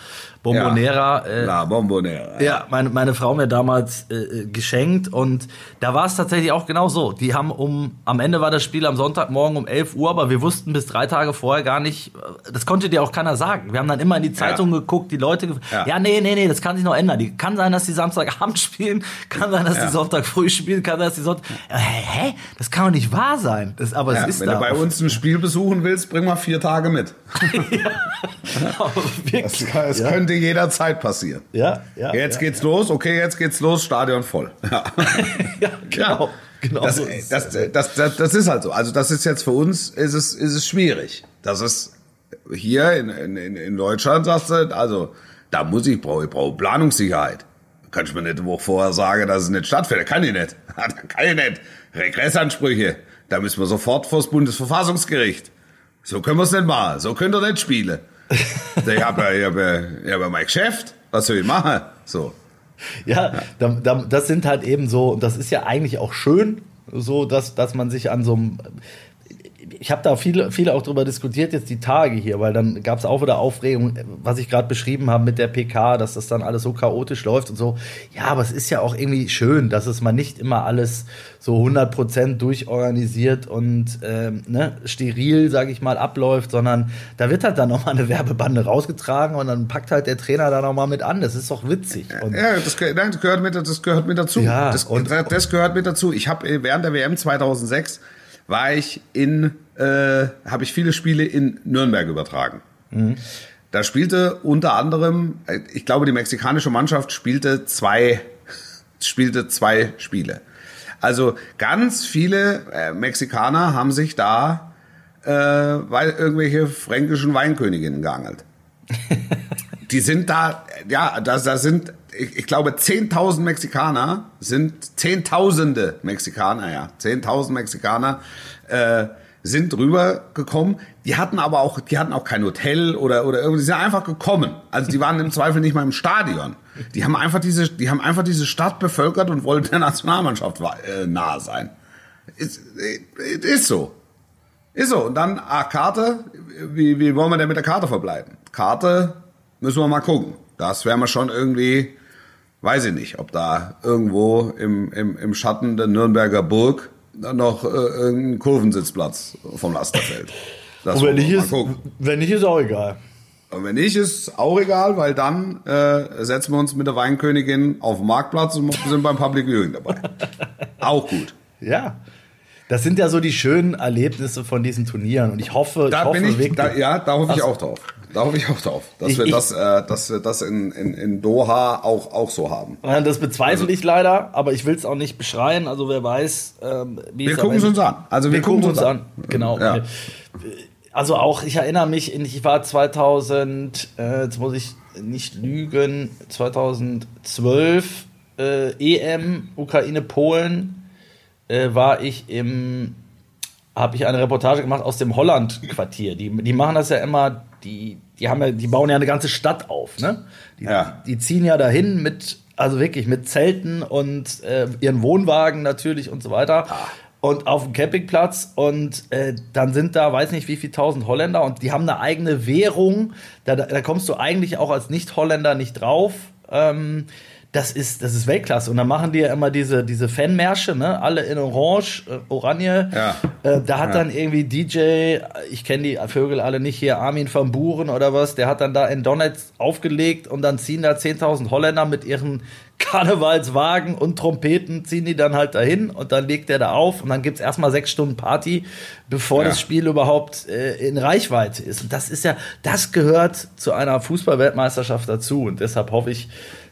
Bombonera. Ja, äh, La Bombonera. Ja, meine, meine Frau mir damals äh, äh, geschenkt und da war es tatsächlich auch genau so. Die haben um, am Ende war das Spiel am Sonntagmorgen um 11 Uhr, aber wir wussten bis drei Tage vorher gar nicht, das konnte dir auch keiner sagen. Wir haben dann immer in die Zeitung ja. geguckt, die Leute, ja. ja, nee, nee, nee, das kann sich noch ändern. Die, kann sein, dass die Samstagabend spielen, kann sein, dass ja. die Sonntag früh spielen, kann sein, dass die Sonntag. Hä? hä? Das kann doch nicht wahr sein. Das, aber ja, es ist wenn da. du bei uns ein Spiel besuchen willst, bring mal vier Tage mit. ja. das, das ja. könnte jederzeit passieren. Ja, ja. Jetzt geht's los, okay, jetzt geht's los, Stadion voll. Ja, ja genau. Genau das, so ist das, das, das, das, ist halt so. Also das ist jetzt für uns ist es, ist es schwierig. Das ist hier in, in, in Deutschland sagst du, also da muss ich brauche ich brauche Planungssicherheit. Kann ich mir nicht Woche vorher sagen, dass es nicht stattfindet. Kann ich nicht. kann ich nicht. Regressansprüche. Da müssen wir sofort vors Bundesverfassungsgericht. So können wir es nicht machen. So könnt ihr nicht spielen. Ich habe ja, hab ja, ich hab ja mein Geschäft. Was soll ich machen? So. Ja, da, da, das sind halt eben so, und das ist ja eigentlich auch schön, so dass, dass man sich an so einem ich habe da viele, viele auch drüber diskutiert jetzt die Tage hier, weil dann gab es auch wieder Aufregung, was ich gerade beschrieben habe mit der PK, dass das dann alles so chaotisch läuft und so. Ja, aber es ist ja auch irgendwie schön, dass es mal nicht immer alles so 100% durchorganisiert und ähm, ne, steril, sage ich mal, abläuft, sondern da wird halt dann nochmal eine Werbebande rausgetragen und dann packt halt der Trainer da nochmal mit an. Das ist doch witzig. Und ja, das, das, gehört mit, das gehört mit dazu. Ja, das, und, das gehört mit dazu. Ich habe während der WM 2006 war ich in, äh, habe ich viele Spiele in Nürnberg übertragen. Mhm. Da spielte unter anderem, ich glaube, die mexikanische Mannschaft spielte zwei, spielte zwei Spiele. Also ganz viele äh, Mexikaner haben sich da äh, weil irgendwelche fränkischen Weinköniginnen geangelt. die sind da, ja, da, da sind, ich, ich glaube, 10.000 Mexikaner sind, Zehntausende Mexikaner, ja, 10.000 Mexikaner äh, sind rübergekommen. Die hatten aber auch, die hatten auch kein Hotel oder oder irgendwie, die sind einfach gekommen. Also die waren im Zweifel nicht mal im Stadion. Die haben einfach diese, die haben einfach diese Stadt bevölkert und wollten der Nationalmannschaft äh, nahe sein. Ist, ist so. Ist so. Und dann, ah, Karte, wie, wie wollen wir denn mit der Karte verbleiben? Karte müssen wir mal gucken. Das werden wir schon irgendwie, weiß ich nicht, ob da irgendwo im, im, im Schatten der Nürnberger Burg noch äh, irgendein Kurvensitzplatz vom Lasterfeld. Das Und wenn nicht, ist, wenn nicht, ist auch egal. Und wenn nicht, ist auch egal, weil dann äh, setzen wir uns mit der Weinkönigin auf den Marktplatz und sind beim Public Viewing dabei. auch gut. Ja. Das sind ja so die schönen Erlebnisse von diesen Turnieren und ich hoffe, da ich hoffe bin ich, wirklich, da, ja, da hoffe ich also, auch drauf. Da hoffe ich auch drauf, dass ich, wir das, äh, dass wir das in, in, in Doha auch, auch so haben. Das bezweifle also, ich leider, aber ich will es auch nicht beschreien. Also wer weiß, ähm, wie wir gucken es uns an. Also wir, wir gucken uns an. an. Genau. Ja. Also auch, ich erinnere mich, ich war 2000, äh, jetzt muss ich nicht lügen, 2012 äh, EM Ukraine Polen äh, war ich im habe ich eine Reportage gemacht aus dem Holland-Quartier. Die, die machen das ja immer, die, die haben ja, die bauen ja eine ganze Stadt auf, ne? Die, ja. die ziehen ja dahin mit, also wirklich mit Zelten und äh, ihren Wohnwagen natürlich und so weiter. Ah. Und auf dem Campingplatz und äh, dann sind da, weiß nicht wie viele tausend Holländer und die haben eine eigene Währung. Da, da kommst du eigentlich auch als Nicht-Holländer nicht drauf. Ähm, das ist, das ist Weltklasse. Und dann machen die ja immer diese, diese Fanmärsche, ne? Alle in Orange, äh, Oranje. Ja. Äh, da hat ja. dann irgendwie DJ, ich kenne die Vögel alle nicht hier, Armin van Buren oder was, der hat dann da in Donetsk aufgelegt und dann ziehen da 10.000 Holländer mit ihren Karnevalswagen und Trompeten, ziehen die dann halt dahin und dann legt der da auf und dann gibt es erstmal sechs Stunden Party, bevor ja. das Spiel überhaupt äh, in Reichweite ist. Und das ist ja, das gehört zu einer Fußballweltmeisterschaft dazu und deshalb hoffe ich,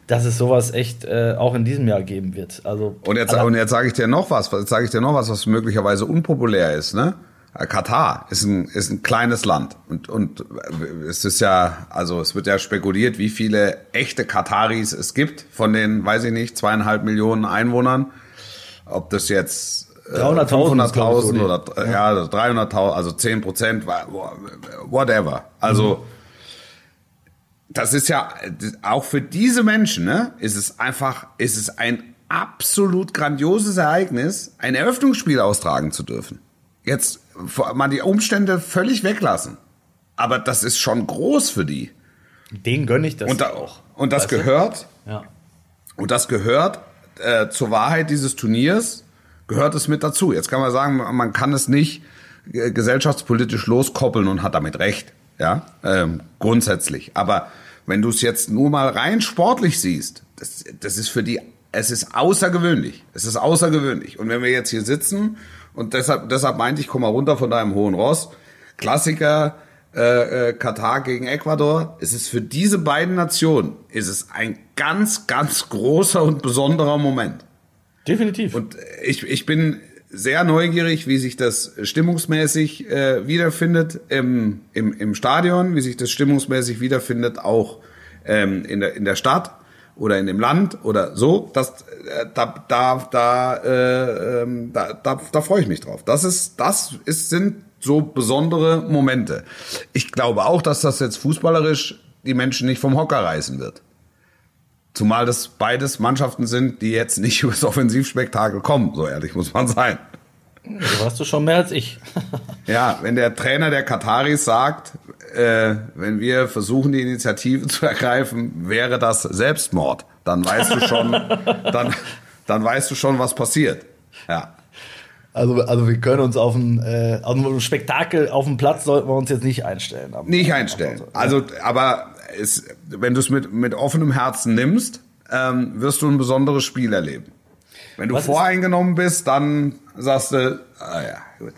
dass es sowas echt äh, auch in diesem Jahr geben wird. Also und jetzt, und jetzt sage ich dir noch was, jetzt sage ich dir noch was, was möglicherweise unpopulär ist, ne? Äh, Katar ist ein, ist ein kleines Land und, und es ist ja, also es wird ja spekuliert, wie viele echte Kataris es gibt von den, weiß ich nicht, zweieinhalb Millionen Einwohnern. Ob das jetzt 300.000 500.000 oder ja, ja 300.000, also 10 Prozent, whatever. Also mhm das ist ja auch für diese Menschen, ne, ist es einfach, ist es ein absolut grandioses Ereignis, ein Eröffnungsspiel austragen zu dürfen. Jetzt mal die Umstände völlig weglassen. Aber das ist schon groß für die. Den gönne ich das und da, auch. Und das gehört, ja. und das gehört äh, zur Wahrheit dieses Turniers, gehört es mit dazu. Jetzt kann man sagen, man kann es nicht äh, gesellschaftspolitisch loskoppeln und hat damit recht. Ja, ähm, grundsätzlich. Aber wenn du es jetzt nur mal rein sportlich siehst, das, das ist für die es ist außergewöhnlich. Es ist außergewöhnlich. Und wenn wir jetzt hier sitzen und deshalb, deshalb meinte ich, komm mal runter von deinem hohen Ross. Klassiker, äh, äh, Katar gegen Ecuador. Es ist für diese beiden Nationen ist es ein ganz, ganz großer und besonderer Moment. Definitiv. Und ich, ich bin sehr neugierig, wie sich das stimmungsmäßig äh, wiederfindet im, im, im Stadion, wie sich das stimmungsmäßig wiederfindet auch ähm, in, der, in der Stadt oder in dem Land oder so. Das, äh, da, da, da, äh, ähm, da, da, da freue ich mich drauf. Das ist, das ist, sind so besondere Momente. Ich glaube auch, dass das jetzt fußballerisch die Menschen nicht vom Hocker reißen wird. Zumal das beides Mannschaften sind, die jetzt nicht übers Offensivspektakel kommen, so ehrlich muss man sein. Du warst du schon mehr als ich. ja, wenn der Trainer der Kataris sagt, äh, wenn wir versuchen, die Initiative zu ergreifen, wäre das Selbstmord, dann weißt du schon, dann, dann weißt du schon, was passiert. Ja. Also, also wir können uns auf ein, äh, auf ein Spektakel auf dem Platz sollten wir uns jetzt nicht einstellen. Nicht einstellen. Also, aber es, wenn du es mit, mit offenem Herzen nimmst, ähm, wirst du ein besonderes Spiel erleben. Wenn du Was voreingenommen bist, dann sagst du, ah ja, gut.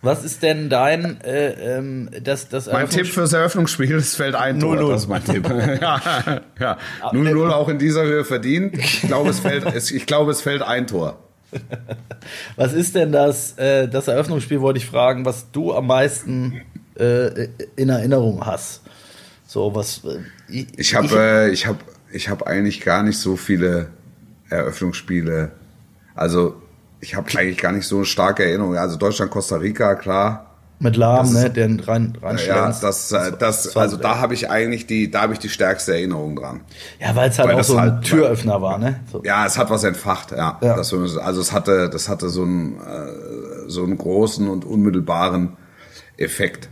Was ist denn dein äh, ähm, das das Mein Tipp fürs Eröffnungsspiel, es fällt ein Tor, 0 -0. das ist mein Tipp. ja, ja. 0-0 auch in dieser Höhe verdient. Ich glaube, es fällt es, ich glaube, es fällt ein Tor. Was ist denn das, äh, das Eröffnungsspiel, wollte ich fragen, was du am meisten äh, in Erinnerung hast? So, was. Äh, ich ich habe äh, ich hab, ich hab eigentlich gar nicht so viele Eröffnungsspiele. Also, ich habe eigentlich gar nicht so starke Erinnerungen. Also, Deutschland, Costa Rica, klar. Mit Lahm, ne, den rein, rein Ja, das, äh, das, also da habe ich eigentlich die, da habe ich die stärkste Erinnerung dran. Ja, weil es halt weil auch so ein halt, Türöffner war, ne? So. Ja, es hat was entfacht, ja. ja. Das, also es hatte, das hatte so einen, so einen großen und unmittelbaren Effekt.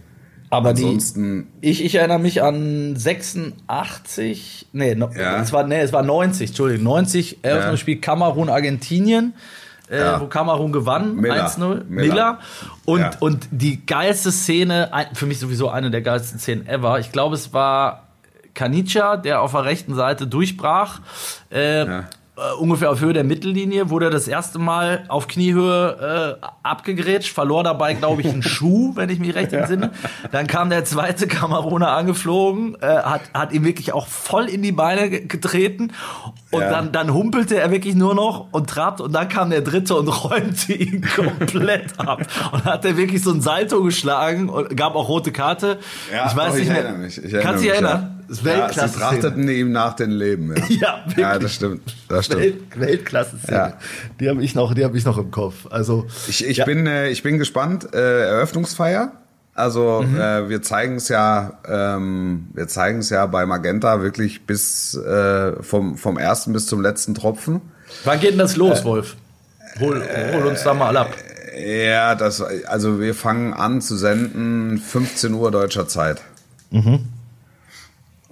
Aber Ansonsten, die, ich, ich erinnere mich an 86, nee, no, ja. es war, nee, es war 90, Entschuldigung, 90 Eröffnungsspiel ja. Kamerun, Argentinien äh, ja. wo Kamerun gewann, 1-0, Miller. Und, ja. und die geilste Szene, für mich sowieso eine der geilsten Szenen ever, ich glaube, es war Kanica, der auf der rechten Seite durchbrach. Äh, ja äh, ungefähr auf Höhe der Mittellinie, wurde das erste Mal auf Kniehöhe äh, abgegrätscht, verlor dabei, glaube ich, einen Schuh, wenn ich mich recht entsinne. Dann kam der zweite Kameruner angeflogen, äh, hat, hat ihm wirklich auch voll in die Beine getreten und ja. dann, dann humpelte er wirklich nur noch und trabte und dann kam der dritte und räumte ihn komplett ab. Und hat er wirklich so ein Salto geschlagen und gab auch rote Karte. Ja, ich weiß doch, nicht mehr. Mich. Ich Kannst du dich erinnern? Ja. Weltklasse. Ja, sie trachteten ihm nach den Leben. Ja, ja, wirklich. ja das stimmt. Das stimmt. Welt, Weltklasse. Ja. Die habe ich noch, die habe ich noch im Kopf. Also ich, ich ja. bin, äh, ich bin gespannt. Äh, Eröffnungsfeier. Also mhm. äh, wir zeigen es ja, ähm, wir zeigen es ja bei Magenta wirklich bis äh, vom vom ersten bis zum letzten Tropfen. Wann geht denn das los, äh, Wolf? Hol, hol uns da mal ab. Ja, das, also wir fangen an zu senden 15 Uhr deutscher Zeit. Mhm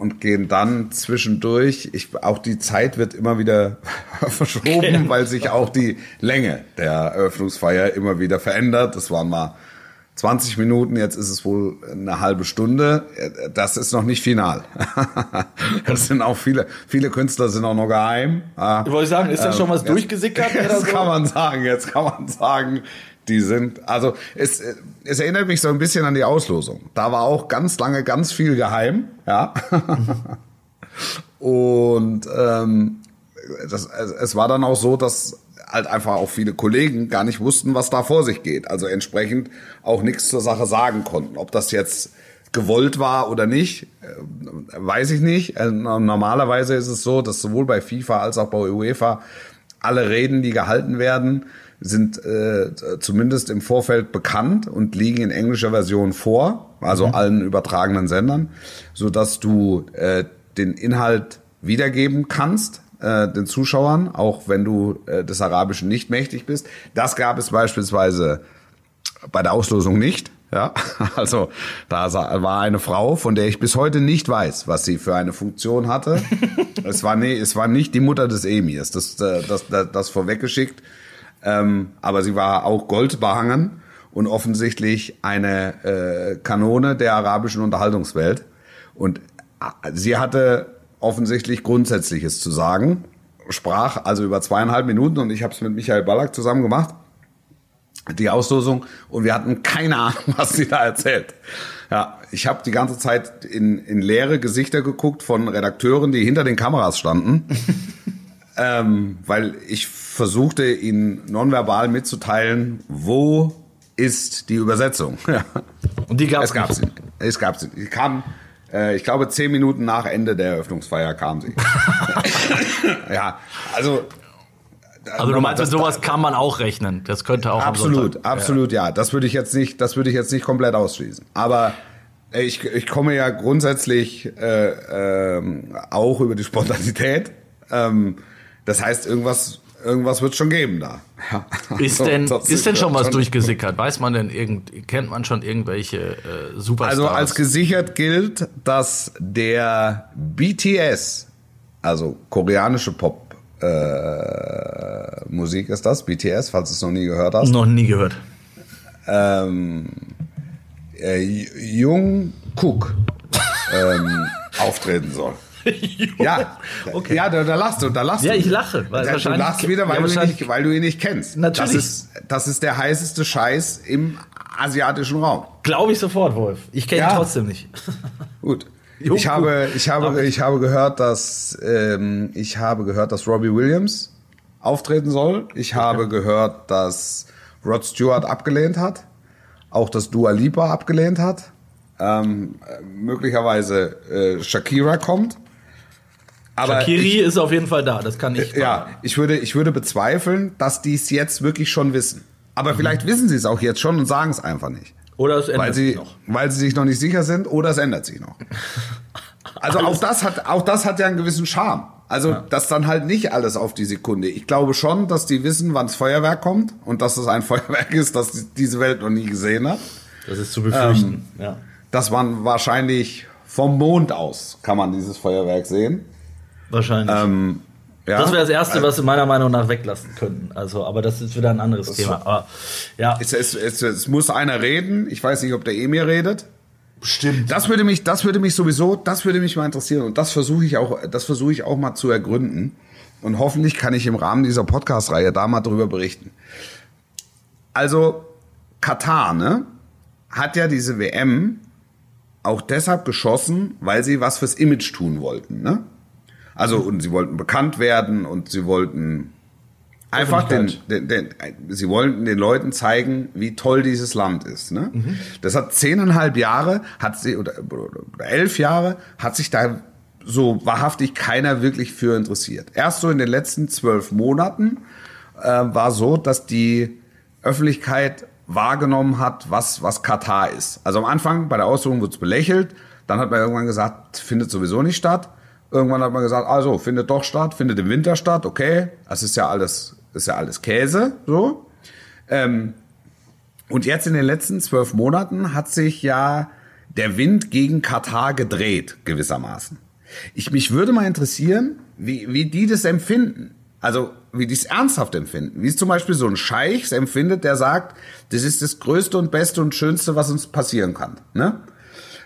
und gehen dann zwischendurch. Ich, auch die Zeit wird immer wieder verschoben, weil sich auch die Länge der Eröffnungsfeier immer wieder verändert. Das waren mal 20 Minuten, jetzt ist es wohl eine halbe Stunde. Das ist noch nicht final. das sind auch viele, viele Künstler sind auch noch geheim. Ich wollte sagen, ist da schon was jetzt, durchgesickert? Jetzt so? kann man sagen, jetzt kann man sagen, die sind, also es, es erinnert mich so ein bisschen an die Auslosung. Da war auch ganz lange ganz viel geheim, ja. Und ähm, das, es war dann auch so, dass halt einfach auch viele Kollegen gar nicht wussten, was da vor sich geht. Also entsprechend auch nichts zur Sache sagen konnten. Ob das jetzt gewollt war oder nicht, äh, weiß ich nicht. Äh, normalerweise ist es so, dass sowohl bei FIFA als auch bei UEFA alle Reden, die gehalten werden, sind äh, zumindest im Vorfeld bekannt und liegen in englischer Version vor, also mhm. allen übertragenen Sendern, so dass du äh, den Inhalt wiedergeben kannst äh, den Zuschauern, auch wenn du äh, des Arabischen nicht mächtig bist. Das gab es beispielsweise bei der Auslosung nicht. Ja, also da war eine Frau, von der ich bis heute nicht weiß, was sie für eine Funktion hatte. es war nee, es war nicht die Mutter des Emirs, das äh, das das, das vorweggeschickt. Ähm, aber sie war auch goldbehangen und offensichtlich eine äh, Kanone der arabischen Unterhaltungswelt. Und äh, sie hatte offensichtlich Grundsätzliches zu sagen. sprach also über zweieinhalb Minuten und ich habe es mit Michael Ballack zusammen gemacht, die Auslosung, und wir hatten keine Ahnung, was sie da erzählt. Ja, ich habe die ganze Zeit in, in leere Gesichter geguckt von Redakteuren, die hinter den Kameras standen, ähm, weil ich versuchte, ihnen nonverbal mitzuteilen, wo ist die Übersetzung. Und die gab es gab sie. Es gab sie. Die kam, äh, ich glaube, zehn Minuten nach Ende der Eröffnungsfeier kam sie. ja, also also du meinst, mit sowas kann man auch rechnen. Das könnte auch absolut, absolut, ja. ja. Das würde ich jetzt nicht, das würde ich jetzt nicht komplett ausschließen. Aber ich, ich komme ja grundsätzlich äh, ähm, auch über die Spontanität. Ähm, das heißt, irgendwas, irgendwas wird schon geben da. Ja. Ist denn, ist denn schon was schon durchgesickert? Weiß man denn irgend, kennt man schon irgendwelche äh, Superstars? Also als gesichert gilt, dass der BTS, also koreanische Pop äh, Musik ist das, BTS, falls du es noch nie gehört hast. Noch nie gehört. Ähm, äh, Jung Cook ähm, auftreten soll. ja, okay. ja, da, da lachst du, da lachst ja, du. Ja, ich lache. Weil du lachst wieder, weil, ja, du ihn nicht, weil du ihn nicht kennst. Natürlich. Das ist, das ist der heißeste Scheiß im asiatischen Raum. Glaube ich sofort, Wolf. Ich kenne ja. ihn trotzdem nicht. Gut. Ich habe, ich habe, ich habe gehört, dass ähm, ich habe gehört, dass Robbie Williams auftreten soll. Ich habe gehört, dass Rod Stewart abgelehnt hat, auch dass Dua Lipa abgelehnt hat. Ähm, möglicherweise äh, Shakira kommt. Aber Shakiri ich, ist auf jeden Fall da, das kann ich. Äh, ja, ich würde, ich würde bezweifeln, dass die es jetzt wirklich schon wissen. Aber mhm. vielleicht wissen sie es auch jetzt schon und sagen es einfach nicht. Oder es ändert weil sie, sich noch. Weil sie sich noch nicht sicher sind oder es ändert sich noch. Also auch das hat, auch das hat ja einen gewissen Charme. Also ja. das dann halt nicht alles auf die Sekunde. Ich glaube schon, dass die wissen, wann das Feuerwerk kommt und dass es ein Feuerwerk ist, das diese Welt noch nie gesehen hat. Das ist zu befürchten, ähm, ja. Dass man wahrscheinlich vom Mond aus kann man dieses Feuerwerk sehen. Wahrscheinlich. Ähm, ja, das wäre das Erste, was wir meiner Meinung nach weglassen könnten. Also, aber das ist wieder ein anderes Thema. Aber, ja. Es, es, es, es, muss einer reden. Ich weiß nicht, ob der Emir redet. Stimmt. Das würde mich, das würde mich sowieso, das würde mich mal interessieren. Und das versuche ich auch, das versuche ich auch mal zu ergründen. Und hoffentlich kann ich im Rahmen dieser Podcast-Reihe da mal drüber berichten. Also, Katar, ne, hat ja diese WM auch deshalb geschossen, weil sie was fürs Image tun wollten, ne? Also, und sie wollten bekannt werden und sie wollten einfach den, den, den, sie wollten den Leuten zeigen, wie toll dieses Land ist. Ne? Mhm. Das hat zehneinhalb Jahre, hat sie, oder, oder elf Jahre, hat sich da so wahrhaftig keiner wirklich für interessiert. Erst so in den letzten zwölf Monaten äh, war so, dass die Öffentlichkeit wahrgenommen hat, was, was Katar ist. Also am Anfang bei der Ausführung wurde es belächelt, dann hat man irgendwann gesagt, findet sowieso nicht statt. Irgendwann hat man gesagt, also findet doch statt, findet im Winter statt, okay. Das ist ja alles, ist ja alles Käse, so. Ähm, und jetzt in den letzten zwölf Monaten hat sich ja der Wind gegen Katar gedreht, gewissermaßen. Ich, mich würde mal interessieren, wie, wie die das empfinden. Also, wie die es ernsthaft empfinden. Wie es zum Beispiel so ein Scheich empfindet, der sagt, das ist das Größte und Beste und Schönste, was uns passieren kann. Ne?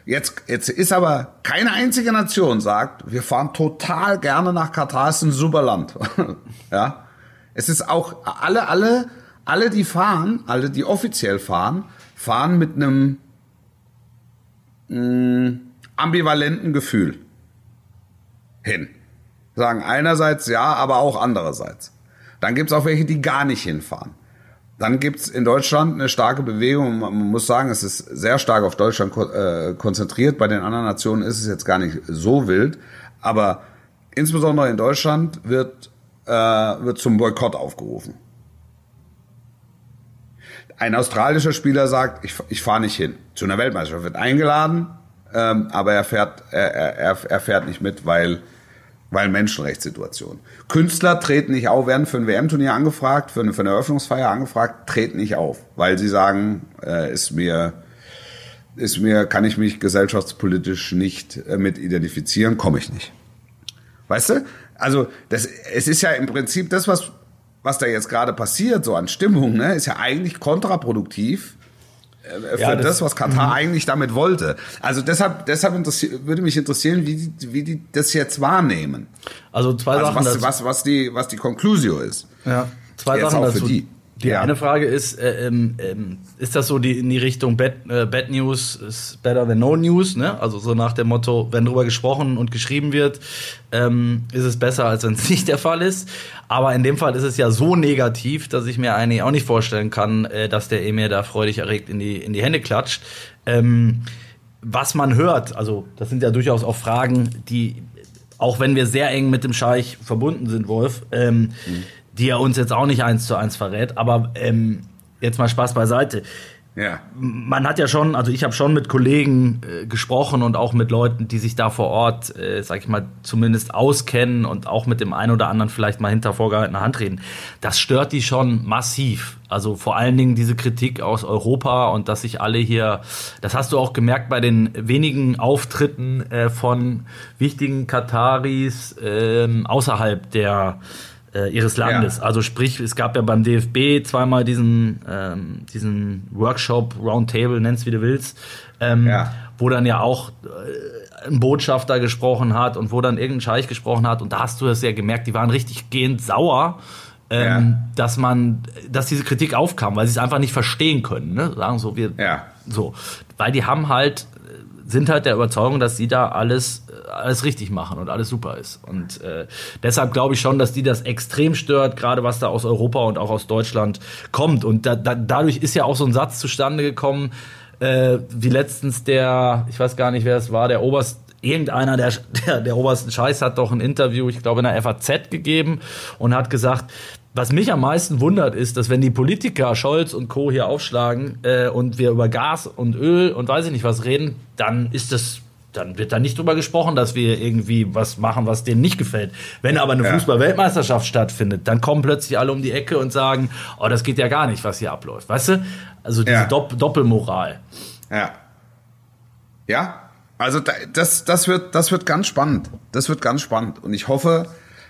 Jetzt, jetzt ist aber keine einzige Nation sagt, wir fahren total gerne nach Katar, ist ein super Land. ja. Es ist auch, alle, alle, alle, die fahren, alle, die offiziell fahren, fahren mit einem mh, mm, ambivalenten Gefühl hin. Sagen einerseits ja, aber auch andererseits. Dann gibt's auch welche, die gar nicht hinfahren. Dann gibt's in Deutschland eine starke Bewegung. Man muss sagen, es ist sehr stark auf Deutschland äh, konzentriert. Bei den anderen Nationen ist es jetzt gar nicht so wild. Aber insbesondere in Deutschland wird, äh, wird zum Boykott aufgerufen. Ein australischer Spieler sagt, ich, ich fahre nicht hin. Zu einer Weltmeisterschaft wird eingeladen, ähm, aber er fährt, er, er, er fährt nicht mit, weil weil Menschenrechtssituation. Künstler treten nicht auf, werden für ein WM-Turnier angefragt, für eine, für eine Eröffnungsfeier angefragt, treten nicht auf, weil sie sagen, äh, ist mir, ist mir, kann ich mich gesellschaftspolitisch nicht äh, mit identifizieren, komme ich nicht. Weißt du? Also, das, es ist ja im Prinzip das, was, was da jetzt gerade passiert, so an Stimmung, ne, ist ja eigentlich kontraproduktiv für ja, das, das, was Katar mhm. eigentlich damit wollte. Also deshalb, deshalb würde mich interessieren, wie die, wie die das jetzt wahrnehmen. Also zwei also Sachen. Was, was, was, die, was die Conclusio ist. Ja, zwei Sachen dazu. Die. Die ja. eine Frage ist, äh, ähm, ähm, ist das so die, in die Richtung Bad, äh, Bad News is better than no news? Ne? Also so nach dem Motto, wenn darüber gesprochen und geschrieben wird, ähm, ist es besser, als wenn es nicht der Fall ist. Aber in dem Fall ist es ja so negativ, dass ich mir eigentlich auch nicht vorstellen kann, äh, dass der Emir da freudig erregt in die, in die Hände klatscht. Ähm, was man hört, also das sind ja durchaus auch Fragen, die, auch wenn wir sehr eng mit dem Scheich verbunden sind, Wolf, ähm, mhm die er uns jetzt auch nicht eins zu eins verrät. Aber ähm, jetzt mal Spaß beiseite. Ja. Man hat ja schon, also ich habe schon mit Kollegen äh, gesprochen und auch mit Leuten, die sich da vor Ort, äh, sag ich mal, zumindest auskennen und auch mit dem einen oder anderen vielleicht mal hinter vorgehaltener Hand reden. Das stört die schon massiv. Also vor allen Dingen diese Kritik aus Europa und dass sich alle hier, das hast du auch gemerkt bei den wenigen Auftritten äh, von wichtigen Kataris äh, außerhalb der äh, ihres Landes. Ja. Also sprich, es gab ja beim DFB zweimal diesen, ähm, diesen Workshop, Roundtable, nenn's wie du willst, ähm, ja. wo dann ja auch äh, ein Botschafter gesprochen hat und wo dann irgendein Scheich gesprochen hat. Und da hast du das ja gemerkt, die waren richtig gehend sauer. Ähm, ja. dass man, dass diese Kritik aufkam, weil sie es einfach nicht verstehen können, ne? Sagen so, wir, ja. so, weil die haben halt sind halt der Überzeugung, dass sie da alles, alles richtig machen und alles super ist. Und äh, deshalb glaube ich schon, dass die das extrem stört, gerade was da aus Europa und auch aus Deutschland kommt. Und da, da, dadurch ist ja auch so ein Satz zustande gekommen, äh, wie letztens der, ich weiß gar nicht, wer es war, der Oberst irgendeiner der, der, der obersten Scheiß hat doch ein Interview, ich glaube in der FAZ gegeben und hat gesagt, was mich am meisten wundert, ist, dass wenn die Politiker Scholz und Co. hier aufschlagen äh, und wir über Gas und Öl und weiß ich nicht was reden, dann ist das dann wird da nicht drüber gesprochen, dass wir irgendwie was machen, was denen nicht gefällt. Wenn aber eine ja. Fußball-Weltmeisterschaft stattfindet, dann kommen plötzlich alle um die Ecke und sagen, oh, das geht ja gar nicht, was hier abläuft. Weißt du? Also diese ja. Dopp Doppelmoral. Ja. Ja, also das, das, wird, das wird ganz spannend. Das wird ganz spannend. Und ich hoffe,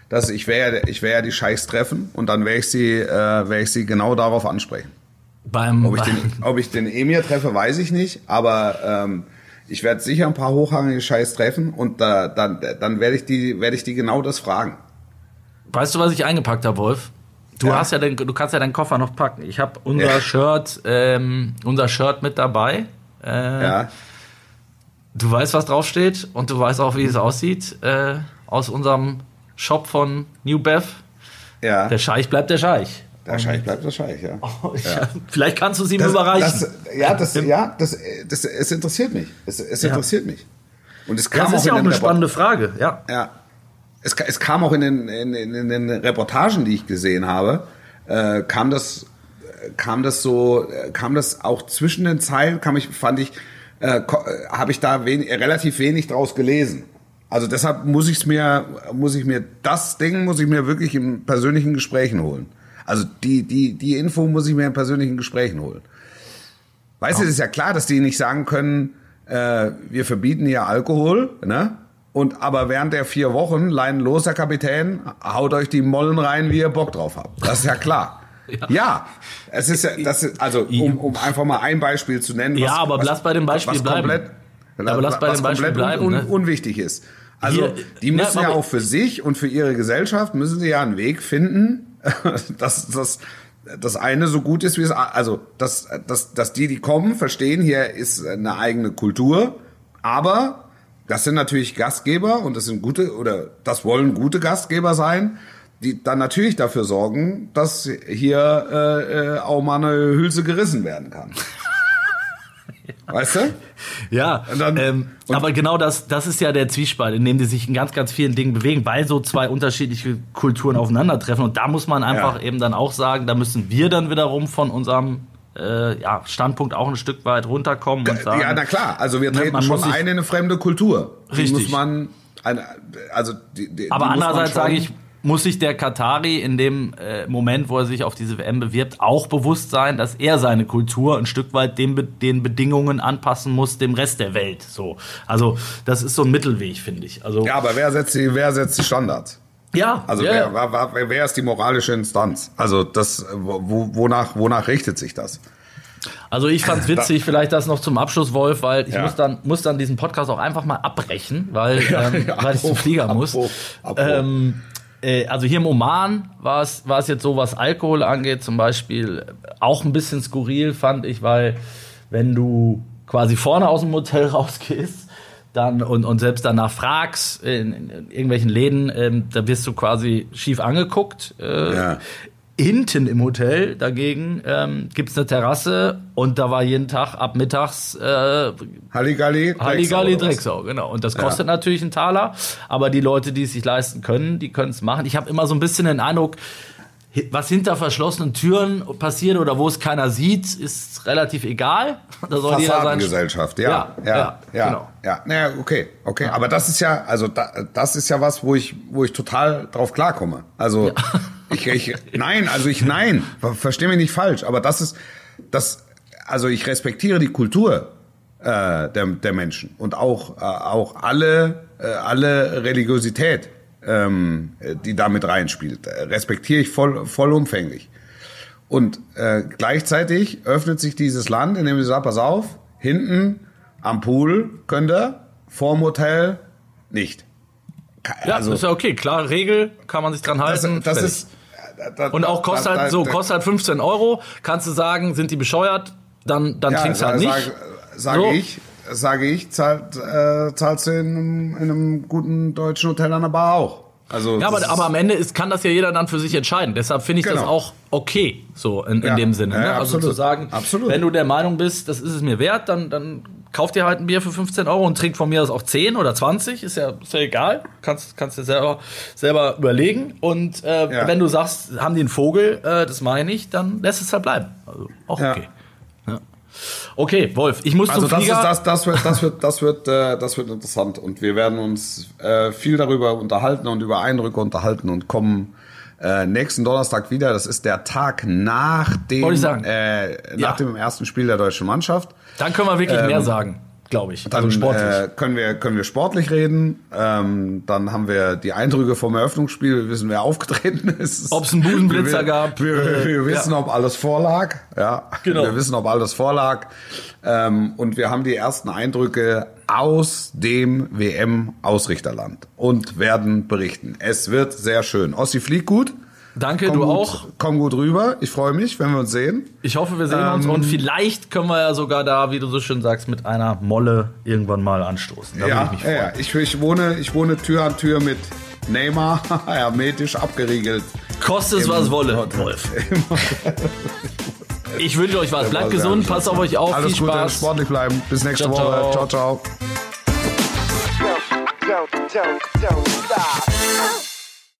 dass ich werde, ich werde ja die Scheichs treffen und dann werde ich sie, äh, werde ich sie genau darauf ansprechen. Beim, ob, ich den, ob ich den Emir treffe, weiß ich nicht, aber ähm, ich werde sicher ein paar hochrangige Scheiß treffen und da, dann, dann werde ich die, werde ich die genau das fragen. Weißt du, was ich eingepackt habe, Wolf? Du ja. hast ja den, du kannst ja deinen Koffer noch packen. Ich habe unser ja. Shirt, ähm, unser Shirt mit dabei. Äh, ja. Du weißt, was draufsteht und du weißt auch, wie es aussieht äh, aus unserem Shop von New Bev. Ja. Der Scheich bleibt der Scheich. Der Scheich bleibt der Scheich, ja. Oh, ja. Vielleicht kannst du es ihm überreichen. Das, ja, das, ja das, das, es interessiert mich. Es, es interessiert ja. mich. Und es kam das ist ja auch eine spannende Frage, ja. Ja. Es, es kam auch in den, in, in den Reportagen, die ich gesehen habe, äh, kam das, kam das so, kam das auch zwischen den Zeilen, kam ich, fand ich, äh, habe ich da wen, relativ wenig draus gelesen. Also deshalb muss ich mir, muss ich mir das Ding muss ich mir wirklich in persönlichen Gesprächen holen. Also die, die, die Info muss ich mir in persönlichen Gesprächen holen. Weißt du, es ist ja klar, dass die nicht sagen können, äh, wir verbieten hier Alkohol, ne? Und aber während der vier Wochen leihen los, Herr Kapitän, haut euch die Mollen rein, wie ihr Bock drauf habt. Das ist ja klar. Ja. ja, es ist ja, das ist, also um, um einfach mal ein Beispiel zu nennen. Was, ja, aber was, lass bei dem Beispiel bleiben. Komplett, aber lass bei dem Beispiel bleiben. Un, ne? unwichtig ist. Also Hier, die müssen ja, ja auch für sich und für ihre Gesellschaft müssen sie ja einen Weg finden, dass das das eine so gut ist wie es also dass dass dass die die kommen verstehen hier ist eine eigene Kultur, aber das sind natürlich Gastgeber und das sind gute oder das wollen gute Gastgeber sein, die dann natürlich dafür sorgen, dass hier äh, äh, auch mal eine Hülse gerissen werden kann. Weißt du? Ja, dann, ähm, aber genau das, das ist ja der Zwiespalt, in dem die sich in ganz, ganz vielen Dingen bewegen, weil so zwei unterschiedliche Kulturen aufeinandertreffen. Und da muss man einfach ja. eben dann auch sagen, da müssen wir dann wiederum von unserem äh, ja, Standpunkt auch ein Stück weit runterkommen und sagen. Ja, na klar, also wir ne, treten schon ein in eine fremde Kultur. Richtig. Die muss man, also die, die, aber andererseits sage ich, muss sich der Katari in dem äh, Moment, wo er sich auf diese WM bewirbt, auch bewusst sein, dass er seine Kultur ein Stück weit den, den Bedingungen anpassen muss, dem Rest der Welt. So, also das ist so ein Mittelweg, finde ich. Also ja, aber wer setzt die, wer setzt die Standards? Ja. Also ja, wer, wer, wer ist die moralische Instanz? Also das, wo, wonach, wonach richtet sich das? Also ich fand's witzig, vielleicht das noch zum Abschluss, Wolf, weil ich ja. muss, dann, muss dann diesen Podcast auch einfach mal abbrechen, weil, ähm, ja, weil ich zum Flieger muss. Abbruch, Abbruch. Ähm, äh, also hier im Oman war es, war es jetzt so, was Alkohol angeht, zum Beispiel auch ein bisschen skurril, fand ich, weil wenn du quasi vorne aus dem Hotel rausgehst, dann und, und selbst danach fragst in, in irgendwelchen Läden, ähm, da wirst du quasi schief angeguckt. Äh, ja. Hinten im Hotel dagegen ähm, gibt es eine Terrasse und da war jeden Tag ab mittags äh, Halligalli, Drecksau. Halligalli, Drecksau, genau. Und das kostet ja. natürlich einen Taler, aber die Leute, die es sich leisten können, die können es machen. Ich habe immer so ein bisschen den Eindruck, was hinter verschlossenen Türen passiert oder wo es keiner sieht, ist relativ egal. Da soll Fassadengesellschaft, ja, ja, ja, ja, ja, genau. ja. Naja, okay, okay. Ja. Aber das ist ja, also da, das ist ja was, wo ich, wo ich total drauf klarkomme. Also ja. Ich, ich, nein, also ich, nein, verstehe mich nicht falsch. Aber das ist, das, also ich respektiere die Kultur äh, der, der Menschen und auch, äh, auch alle, äh, alle Religiosität ähm, die damit reinspielt. Respektiere ich voll, vollumfänglich. Und äh, gleichzeitig öffnet sich dieses Land, indem sie sagt, pass auf, hinten am Pool könnt ihr, vorm Hotel nicht. Ja, also, ist ja okay. Klare Regel, kann man sich dran halten. Das, das ist, da, und auch kostet halt so, kostet halt 15 Euro. Kannst du sagen, sind die bescheuert? Dann, dann ja, trinkst du halt nicht. Sage sag so. ich, sage ich, zahlt, äh, zahlst du in einem, in einem guten deutschen Hotel an der Bar auch. Also ja, aber, aber am Ende ist, kann das ja jeder dann für sich entscheiden. Deshalb finde ich genau. das auch okay, so in, in ja, dem Sinne. Ne? Ja, also zu sagen, absolut. wenn du der Meinung bist, das ist es mir wert, dann, dann kauf dir halt ein Bier für 15 Euro und trink von mir aus auch 10 oder 20, ist ja, ist ja egal. Kannst, kannst dir selber, selber überlegen. Und äh, ja. wenn du sagst, haben die einen Vogel, äh, das meine ich, dann lässt es halt bleiben. Also auch okay. Okay, Wolf, ich muss also zum Flieger. Also das, das, wird, das wird, das wird, äh, das wird interessant und wir werden uns äh, viel darüber unterhalten und über Eindrücke unterhalten und kommen äh, nächsten Donnerstag wieder. Das ist der Tag nach dem, äh, nach ja. dem ersten Spiel der deutschen Mannschaft. Dann können wir wirklich ähm, mehr sagen glaube ich. Dann also sportlich. Äh, können wir können wir sportlich reden. Ähm, dann haben wir die Eindrücke vom Eröffnungsspiel. Wir wissen, wer aufgetreten ist. Ob es einen Busenblitzer gab. Wir, wir, wir wissen, ja. ob alles vorlag. Ja, genau. Wir wissen, ob alles vorlag. Ähm, und wir haben die ersten Eindrücke aus dem WM-Ausrichterland und werden berichten. Es wird sehr schön. Ossi fliegt gut. Danke, komm du gut, auch. Komm gut rüber. Ich freue mich, wenn wir uns sehen. Ich hoffe, wir sehen ähm, uns und vielleicht können wir ja sogar da, wie du so schön sagst, mit einer Molle irgendwann mal anstoßen. Da ja, ich, ja, ich, ich, wohne, ich wohne Tür an Tür mit Neymar, hermetisch abgeriegelt. Kostet es was wolle, Wolf. ich wünsche euch was. Bleibt gesund, passt auf euch auf. Alles Viel Gute, sportlich bleiben. Bis nächste ciao, Woche. Ciao, ciao. ciao.